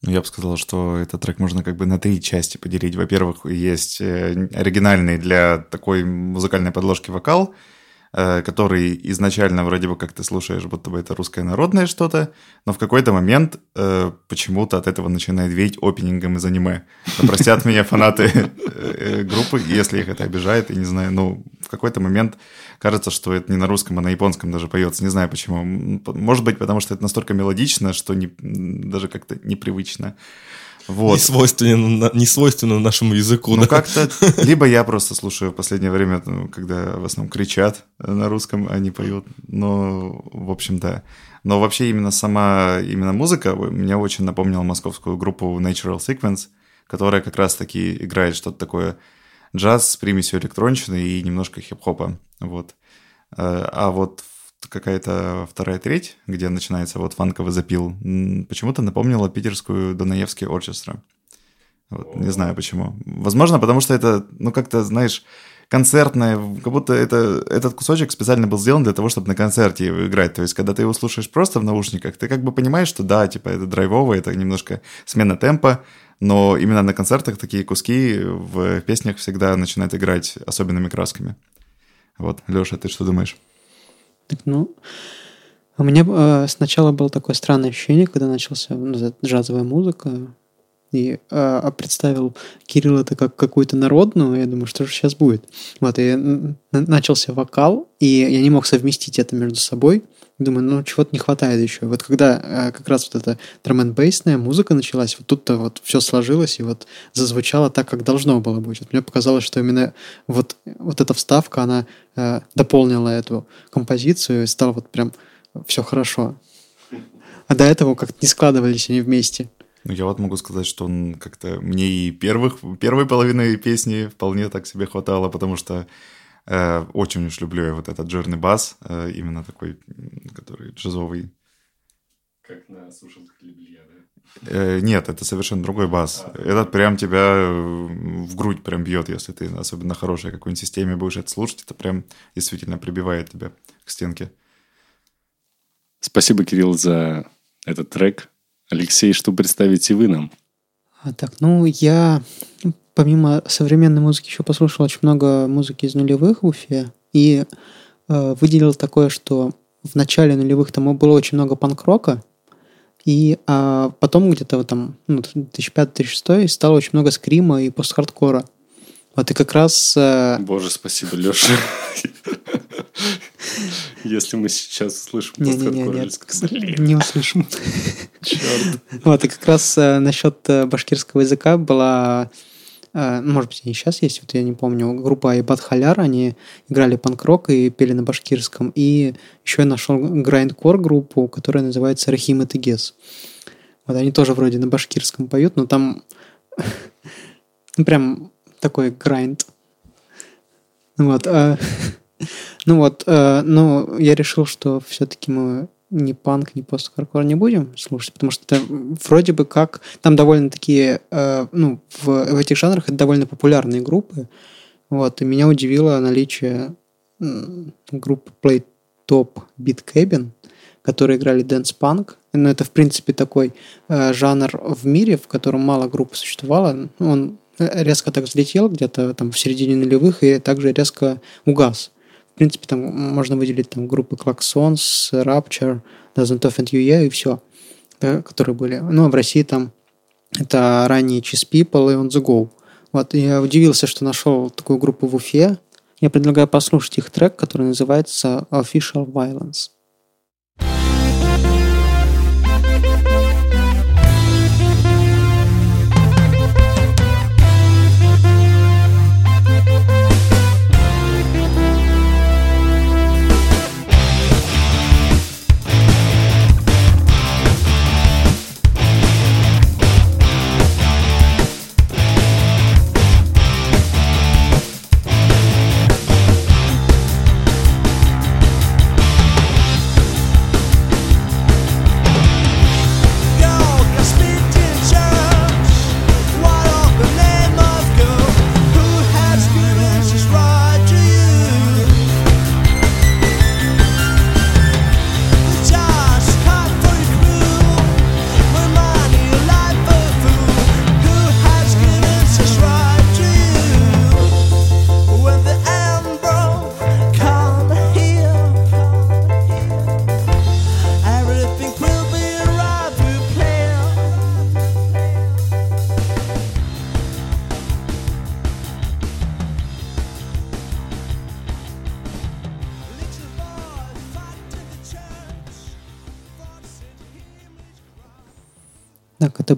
Ну, я бы сказал, что этот трек можно как бы на три части поделить. Во-первых, есть э, оригинальный для такой музыкальной подложки вокал – который изначально вроде бы как ты слушаешь, будто бы это русское народное что-то, но в какой-то момент э, почему-то от этого начинает веять опенингом из аниме. Но простят меня фанаты э, группы, если их это обижает, я не знаю, ну, в какой-то момент кажется, что это не на русском, а на японском даже поется, не знаю почему. Может быть, потому что это настолько мелодично, что не, даже как-то непривычно. Вот. Не, свойственно, не свойственно нашему языку. Ну, да? как-то... Либо я просто слушаю в последнее время, ну, когда в основном кричат на русском, а не поют. Но, в общем, да. Но вообще именно сама именно музыка меня очень напомнила московскую группу Natural Sequence, которая как раз-таки играет что-то такое джаз с примесью электронщины и немножко хип-хопа. Вот. Э, а вот какая-то вторая треть, где начинается вот фанковый запил, почему-то напомнила питерскую Донаевский оркестра. Вот, не знаю почему. Возможно, потому что это, ну, как-то, знаешь, концертное, как будто это, этот кусочек специально был сделан для того, чтобы на концерте его играть. То есть, когда ты его слушаешь просто в наушниках, ты как бы понимаешь, что да, типа, это драйвово, это немножко смена темпа, но именно на концертах такие куски в песнях всегда начинают играть особенными красками. Вот, Леша, ты что думаешь? Так, ну, у меня э, сначала было такое странное ощущение, когда начался ну, джазовая музыка, и э, представил Кирилл это как какую-то народную, я думаю, что же сейчас будет. Вот, и начался вокал, и я не мог совместить это между собой. Думаю, ну чего-то не хватает еще. Вот когда э, как раз вот эта драм бейсная музыка началась, вот тут-то вот все сложилось и вот зазвучало так, как должно было быть. Вот мне показалось, что именно вот, вот эта вставка, она э, дополнила эту композицию и стало вот прям все хорошо. А до этого как-то не складывались они вместе. Ну, я вот могу сказать, что он как-то мне и первых, первой половины песни вполне так себе хватало, потому что э, очень уж люблю я вот этот жирный бас, э, именно такой, который джазовый. Как на слушалках Леблия, да? Э, нет, это совершенно другой бас. А, Этот прям тебя в грудь прям бьет, если ты особенно хорошей какой-нибудь системе будешь это слушать, это прям действительно прибивает тебя к стенке. Спасибо, Кирилл, за этот трек. Алексей, что представите вы нам? А, так, ну, я помимо современной музыки еще послушал очень много музыки из нулевых в Уфе и э, выделил такое, что в начале нулевых там было очень много панк-рока, и а потом где-то там ну, 2005-2006 стало очень много скрима и пост-хардкора. Вот и как раз... Э... Боже, спасибо, Леша. Если мы сейчас услышим не, не, не, не услышим. Черт. Вот, и как раз э, насчет э, башкирского языка была э, ну, может быть, они сейчас есть, вот я не помню, группа Айбат Халяр, они играли панк-рок и пели на башкирском. И еще я нашел грайндкор группу, которая называется Рахим и Тегес. Вот они тоже вроде на башкирском поют, но там ну, прям такой грайнд. Вот. А, ну вот, э, ну, я решил, что все-таки мы ни панк, ни пост-хардкор не будем слушать, потому что это вроде бы как... Там довольно такие... Э, ну, в, в этих жанрах это довольно популярные группы. Вот, и меня удивило наличие группы Play Top Beat Cabin, которые играли Dance Punk. Но это, в принципе, такой э, жанр в мире, в котором мало групп существовало. Он резко так взлетел где-то там в середине нулевых и также резко угас. В принципе, там можно выделить там группы Klaxons, Rapture, Doesn't You Yeah и все, да, которые были. Ну, а в России там это ранние Cheese People и On The Go. Вот, я удивился, что нашел такую группу в Уфе. Я предлагаю послушать их трек, который называется Official Violence.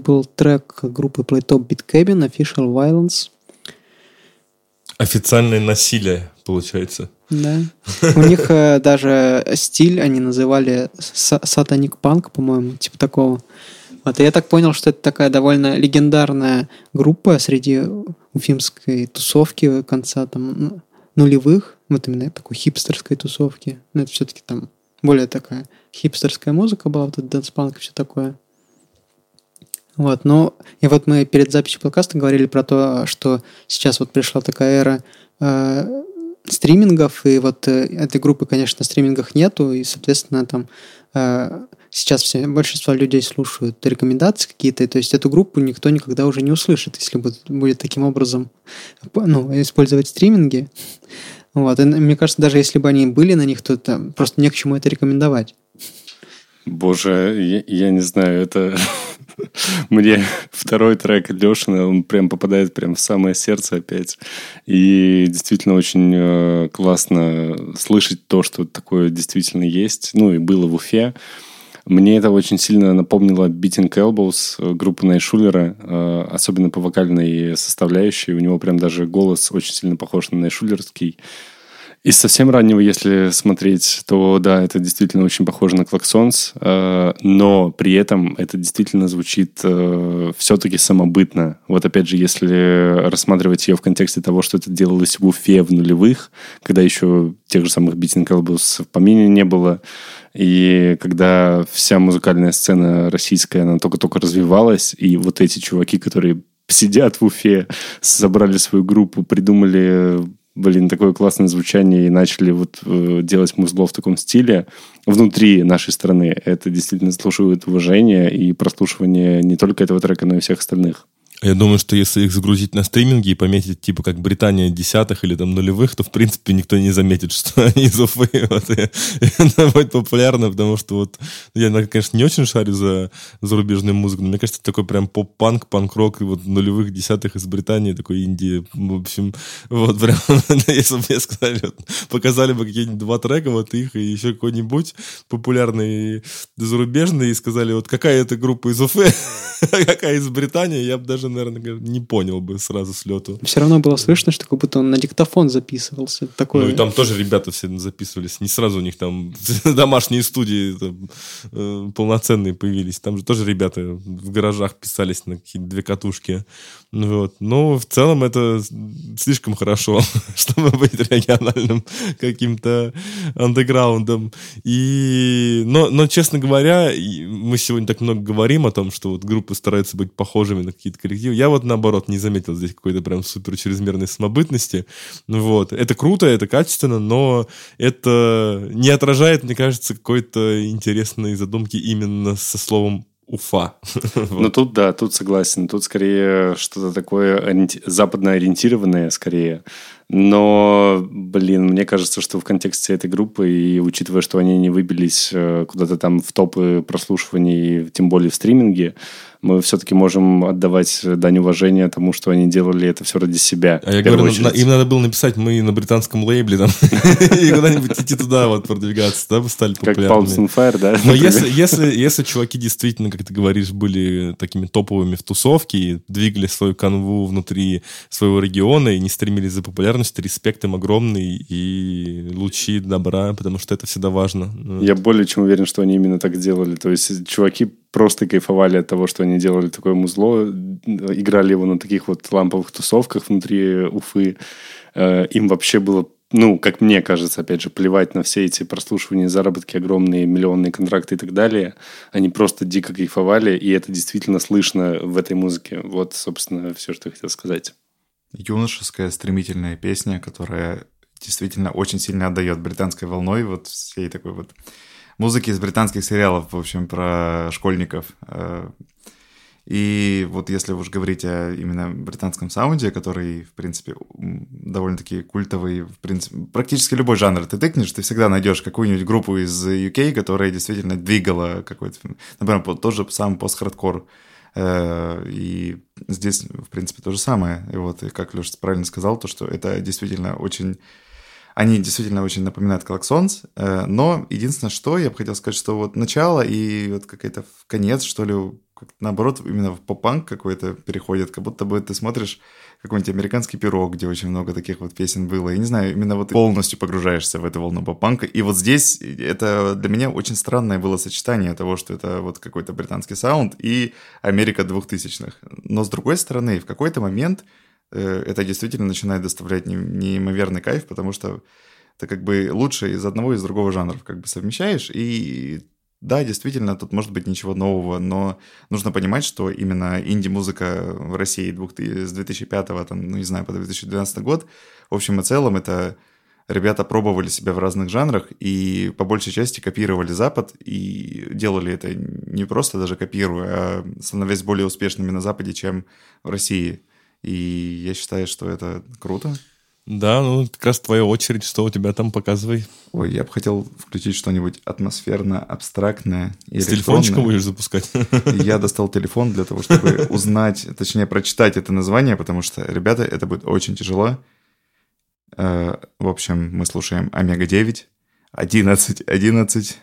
Был трек группы Playtop Beat Cabin Official Violence. Официальное насилие, получается. Да. У них э, даже стиль они называли сатаник панк, по-моему, типа такого. Вот, и я так понял, что это такая довольно легендарная группа среди уфимской тусовки конца там нулевых, вот именно такой хипстерской тусовки. Но это все-таки там более такая хипстерская музыка была, вот этот дэнс-панк и все такое. Вот, ну, и вот мы перед записью подкаста говорили про то, что сейчас вот пришла такая эра э, стримингов, и вот э, этой группы, конечно, стримингах нету, и, соответственно, там э, сейчас все, большинство людей слушают рекомендации какие-то, то есть эту группу никто никогда уже не услышит, если будет, будет таким образом ну, использовать стриминги. Вот. И мне кажется, даже если бы они были на них, то просто не к чему это рекомендовать. Боже, я, я не знаю, это мне второй трек Лешина, он прям попадает прям в самое сердце опять. И действительно очень э, классно слышать то, что такое действительно есть. Ну и было в Уфе. Мне это очень сильно напомнило Beating Elbows э, группы Найшулера, э, особенно по вокальной составляющей. У него прям даже голос очень сильно похож на Найшулерский. Из совсем раннего, если смотреть, то да, это действительно очень похоже на Klaxons, э, но при этом это действительно звучит э, все-таки самобытно. Вот опять же, если рассматривать ее в контексте того, что это делалось в Уфе в нулевых, когда еще тех же самых Elbows в помине не было, и когда вся музыкальная сцена российская, она только-только развивалась, и вот эти чуваки, которые сидят в Уфе, собрали свою группу, придумали блин, такое классное звучание и начали вот э, делать музло в таком стиле внутри нашей страны, это действительно заслуживает уважения и прослушивания не только этого трека, но и всех остальных. Я думаю, что если их загрузить на стриминге и пометить, типа, как Британия десятых или там нулевых, то, в принципе, никто не заметит, что они из Уфы. Вот, и, и это будет популярно, потому что вот я, конечно, не очень шарю за зарубежную музыку, но мне кажется, такой прям поп-панк, панк-рок, и вот нулевых, десятых из Британии, такой Индии, в общем, вот прям, если бы мне сказали, вот, показали бы какие-нибудь два трека, вот их, и еще какой-нибудь популярный зарубежный, и сказали, вот какая это группа из Уфы, какая из Британии, я бы даже наверное, не понял бы сразу с лету. Все равно было слышно, что как будто он на диктофон записывался. Такое... Ну и там тоже ребята все записывались. Не сразу у них там домашние студии там, э, полноценные появились. Там же тоже ребята в гаражах писались на какие-то две катушки. Вот. Но в целом это слишком хорошо, чтобы быть региональным каким-то андеграундом. И... Но, но, честно говоря, мы сегодня так много говорим о том, что вот группы стараются быть похожими на какие-то коллективы перспективы. Я вот наоборот не заметил здесь какой-то прям супер чрезмерной самобытности. Вот. Это круто, это качественно, но это не отражает, мне кажется, какой-то интересной задумки именно со словом Уфа. Ну тут да, тут согласен. Тут скорее что-то такое ориенти... западно ориентированное скорее. Но, блин, мне кажется, что в контексте этой группы, и учитывая, что они не выбились э, куда-то там в топы прослушиваний, тем более в стриминге, мы все-таки можем отдавать дань уважения тому, что они делали это все ради себя. А я говорю, на, им надо было написать, мы на британском лейбле там, и куда-нибудь идти туда вот продвигаться, да, стали популярными. Как Palms Fire, да? Но если, если, если чуваки действительно, как ты говоришь, были такими топовыми в тусовке и двигали свою канву внутри своего региона и не стремились за популярностью, респект им огромный и лучи добра, потому что это всегда важно. Я более чем уверен, что они именно так делали. То есть чуваки просто кайфовали от того, что они делали такое музло, играли его на таких вот ламповых тусовках внутри Уфы. Э, им вообще было ну, как мне кажется, опять же, плевать на все эти прослушивания, заработки огромные, миллионные контракты и так далее. Они просто дико кайфовали, и это действительно слышно в этой музыке. Вот, собственно, все, что я хотел сказать. Юношеская стремительная песня, которая действительно очень сильно отдает британской волной, вот всей такой вот музыки из британских сериалов, в общем, про школьников. Э, и вот если уж говорить о именно британском саунде, который, в принципе, довольно-таки культовый, в принципе, практически любой жанр ты тыкнешь, ты всегда найдешь какую-нибудь группу из UK, которая действительно двигала какой-то, например, тот же сам пост-хардкор. Э, и здесь, в принципе, то же самое. И вот, как Леша правильно сказал, то, что это действительно очень они действительно очень напоминают Klaxons, э, но единственное, что я бы хотел сказать, что вот начало и вот какой-то конец, что ли, наоборот, именно в поп-панк какой-то переходит, как будто бы ты смотришь какой-нибудь американский пирог, где очень много таких вот песен было. Я не знаю, именно вот полностью погружаешься в эту волну поп-панка. И вот здесь это для меня очень странное было сочетание того, что это вот какой-то британский саунд и Америка двухтысячных. Но с другой стороны, в какой-то момент это действительно начинает доставлять неимоверный кайф, потому что ты как бы лучше из одного и из другого жанров как бы совмещаешь, и да, действительно, тут может быть ничего нового, но нужно понимать, что именно инди-музыка в России с 2005, там, ну, не знаю, по 2012 год, в общем и целом, это ребята пробовали себя в разных жанрах и по большей части копировали Запад и делали это не просто даже копируя, а становясь более успешными на Западе, чем в России. И я считаю, что это круто. Да, ну как раз твоя очередь, что у тебя там, показывай. Ой, я бы хотел включить что-нибудь атмосферно-абстрактное. С телефончиком будешь запускать? Я достал телефон для того, чтобы узнать, точнее, прочитать это название, потому что, ребята, это будет очень тяжело. Э, в общем, мы слушаем Омега-9, 11, 11.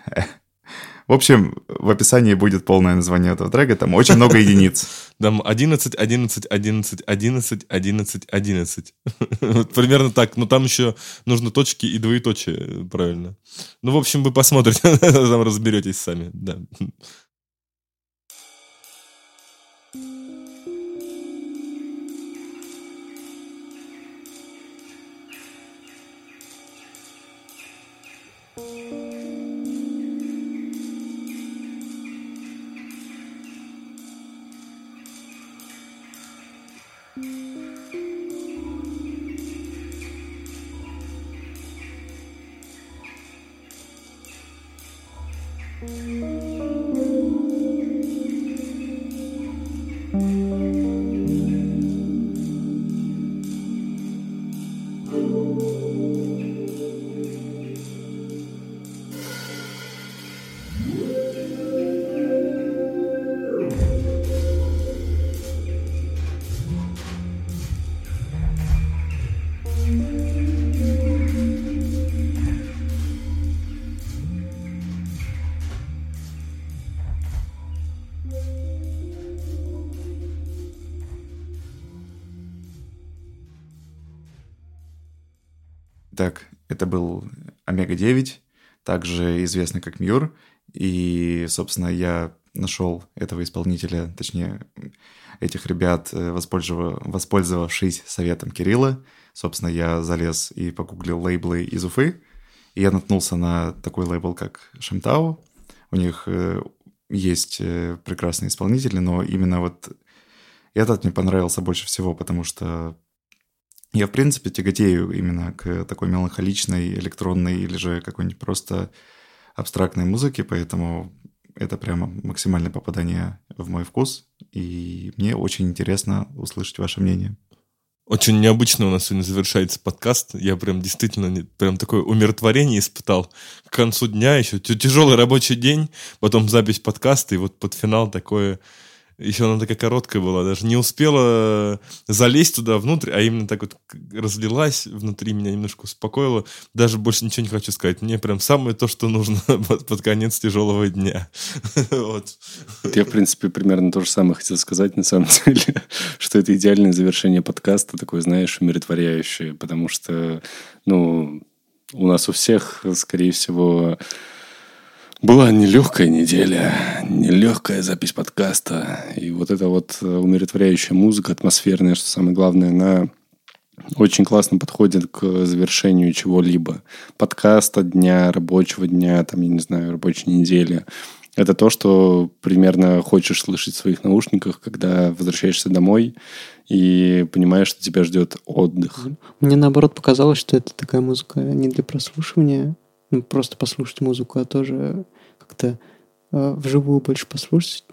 В общем, в описании будет полное название этого трека, там очень много единиц. Там 11, 11, 11, 11, 11, 11. Примерно так. Но там еще нужно точки и двоеточие, правильно. Ну, в общем, вы посмотрите, там разберетесь сами. Да. Так, это был Омега-9, также известный как Мюр. И, собственно, я нашел этого исполнителя, точнее, этих ребят, э, воспользовавшись советом Кирилла. Собственно, я залез и погуглил лейблы из Уфы, и я наткнулся на такой лейбл, как Шамтау. У них э, есть э, прекрасные исполнители, но именно вот этот мне понравился больше всего, потому что я, в принципе, тяготею именно к такой меланхоличной, электронной или же какой-нибудь просто абстрактной музыке, поэтому это прямо максимальное попадание в мой вкус, и мне очень интересно услышать ваше мнение. Очень необычно у нас сегодня завершается подкаст. Я прям действительно прям такое умиротворение испытал. К концу дня еще тяжелый рабочий день, потом запись подкаста, и вот под финал такое еще она такая короткая была, даже не успела залезть туда внутрь, а именно так вот разлилась внутри меня, немножко успокоила. Даже больше ничего не хочу сказать. Мне прям самое то, что нужно под, под конец тяжелого дня. вот. Я, в принципе, примерно то же самое хотел сказать, на самом деле, что это идеальное завершение подкаста, такое, знаешь, умиротворяющее, потому что, ну, у нас у всех, скорее всего, была нелегкая неделя, нелегкая запись подкаста. И вот эта вот э, умиротворяющая музыка, атмосферная, что самое главное, она очень классно подходит к завершению чего-либо. Подкаста дня, рабочего дня, там, я не знаю, рабочей недели. Это то, что примерно хочешь слышать в своих наушниках, когда возвращаешься домой и понимаешь, что тебя ждет отдых. Мне наоборот показалось, что это такая музыка не для прослушивания, ну, просто послушать музыку, а тоже как-то э, вживую больше послушать.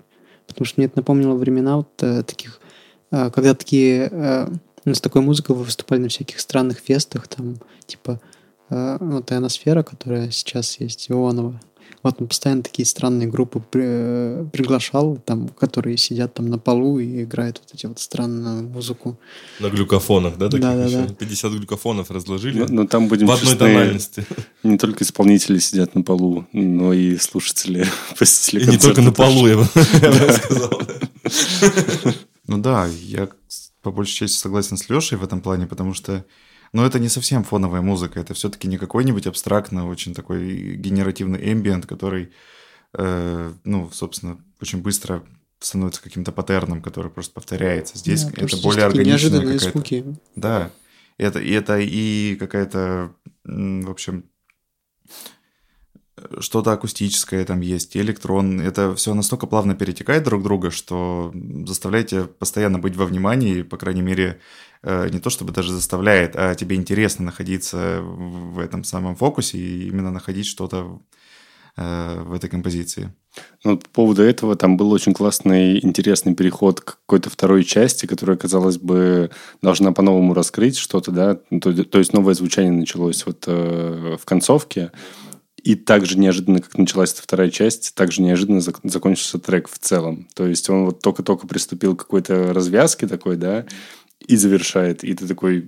Потому что мне это напомнило времена вот э, таких, э, когда такие э, с такой музыкой вы выступали на всяких странных фестах, там, типа, э, вот ионосфера, которая сейчас есть, Ионова, вот он постоянно такие странные группы при, приглашал, там, которые сидят там на полу и играют вот эти вот странную музыку. На глюкофонах, да? Да, да, да. 50 глюкофонов разложили. Но, но там будем в одной честны, тональности. Не только исполнители сидят на полу, но и слушатели, посетители И не только на полу, я бы сказал. Ну да, я по большей части согласен с Лешей в этом плане, потому что но это не совсем фоновая музыка, это все-таки не какой-нибудь абстрактно, очень такой генеративный эмбиент, который, э, ну, собственно, очень быстро становится каким-то паттерном, который просто повторяется. Здесь да, это более органичная какая-то. Звуки. Да, это, и это и какая-то, в общем, что-то акустическое там есть, и электрон. Это все настолько плавно перетекает друг друга, что заставляет тебя постоянно быть во внимании, по крайней мере, э, не то чтобы даже заставляет, а тебе интересно находиться в этом самом фокусе и именно находить что-то э, в этой композиции. Ну, по поводу этого там был очень классный, интересный переход к какой-то второй части, которая, казалось бы, должна по-новому раскрыть что-то, да, то, то есть новое звучание началось вот э, в концовке, и так же неожиданно, как началась вторая часть, так же неожиданно зак- закончился трек в целом. То есть он вот только-только приступил к какой-то развязке такой, да, и завершает. И ты такой,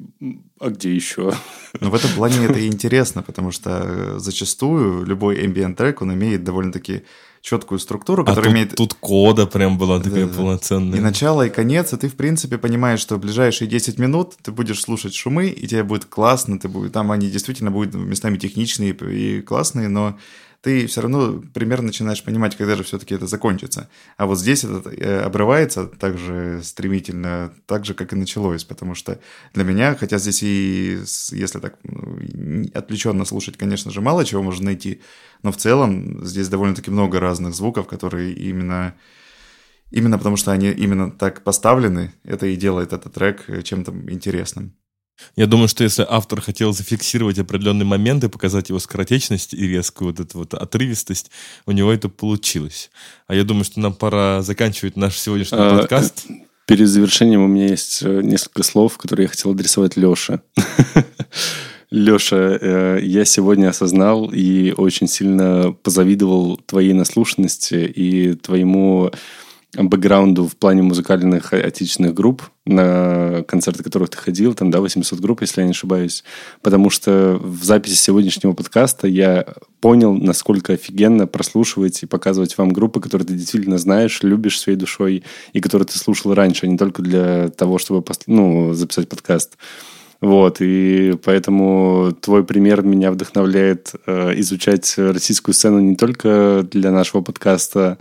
а где еще? Но в этом плане это интересно, потому что э, зачастую любой ambient трек, он имеет довольно-таки четкую структуру, А которая тут, имеет тут кода прям была такая Да-да-да. полноценная. и начало, и конец, и ты, в принципе, понимаешь, что в ближайшие 10 минут ты будешь слушать шумы, и тебе будет классно, ты будешь, там они действительно будут местами техничные и классные, но ты все равно примерно начинаешь понимать, когда же все-таки это закончится. А вот здесь это э, обрывается так же стремительно, так же, как и началось, потому что для меня, хотя здесь и, если так отвлеченно слушать, конечно же, мало чего можно найти, но в целом здесь довольно-таки много разных звуков, которые именно Именно потому, что они именно так поставлены, это и делает этот трек э, чем-то интересным. Я думаю, что если автор хотел зафиксировать определенный момент и показать его скоротечность и резкую вот эту вот отрывистость, у него это получилось. А я думаю, что нам пора заканчивать наш сегодняшний А, подкаст. Перед завершением у меня есть э, несколько слов, которые я хотел адресовать Леше. Леша, э, я сегодня осознал и очень сильно позавидовал твоей наслушанности и твоему бэкграунду в плане музыкальных отечественных групп, на концерты которых ты ходил, там, да, 800 групп, если я не ошибаюсь, потому что в записи сегодняшнего подкаста я понял, насколько офигенно прослушивать и показывать вам группы, которые ты действительно знаешь, любишь своей душой и которые ты слушал раньше, а не только для того, чтобы ну, записать подкаст. Вот, и поэтому твой пример меня вдохновляет э, изучать российскую сцену не только для нашего подкаста,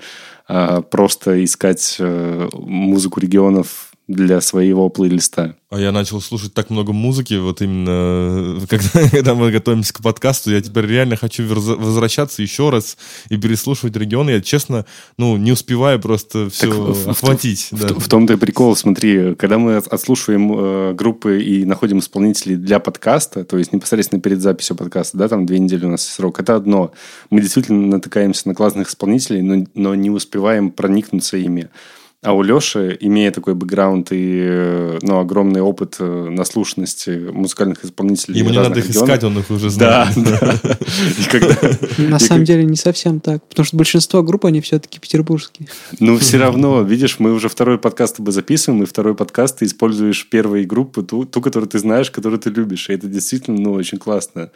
просто искать э, музыку регионов для своего плейлиста. А я начал слушать так много музыки, вот именно когда, когда мы готовимся к подкасту, я теперь реально хочу возвращаться еще раз и переслушивать регионы. Я, честно, ну, не успеваю просто все в- в- охватить. В, да. в том-то и прикол, смотри, когда мы от- отслушиваем э, группы и находим исполнителей для подкаста, то есть непосредственно перед записью подкаста, да, там две недели у нас срок, это одно. Мы действительно натыкаемся на классных исполнителей, но, но не успеваем проникнуться ими. А у Леши, имея такой бэкграунд и э, ну, огромный опыт э, наслушанности музыкальных исполнителей Ему не надо их регионов- искать, он их уже знает. да. На самом деле не совсем так, потому что большинство групп, они все-таки петербургские. Ну, все равно, видишь, мы уже второй подкаст тобой записываем, и второй подкаст ты используешь первой группы, ту, ту, которую ты знаешь, которую ты любишь. И это действительно, ну, очень классно.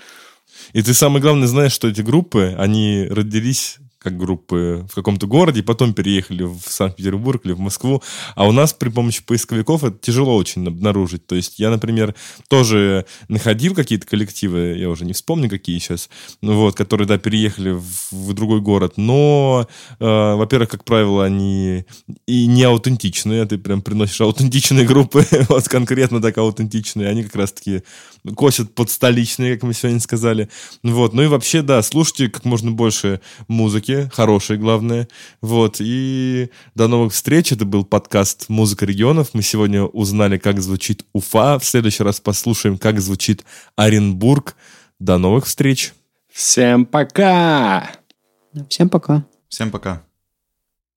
И ты самое главное знаешь, что эти группы, они родились как группы в каком-то городе, и потом переехали в Санкт-Петербург или в Москву. А у нас при помощи поисковиков это тяжело очень обнаружить. То есть я, например, тоже находил какие-то коллективы, я уже не вспомню, какие сейчас, ну вот, которые, да, переехали в, в другой город. Но, э, во-первых, как правило, они и не аутентичные. Ты прям приносишь аутентичные группы, вот конкретно так аутентичные. Они как раз-таки косят под столичные, как мы сегодня сказали. Вот. Ну и вообще, да, слушайте как можно больше музыки, хорошей, главное. Вот. И до новых встреч. Это был подкаст «Музыка регионов». Мы сегодня узнали, как звучит Уфа. В следующий раз послушаем, как звучит Оренбург. До новых встреч. Всем пока! Всем пока. Всем пока.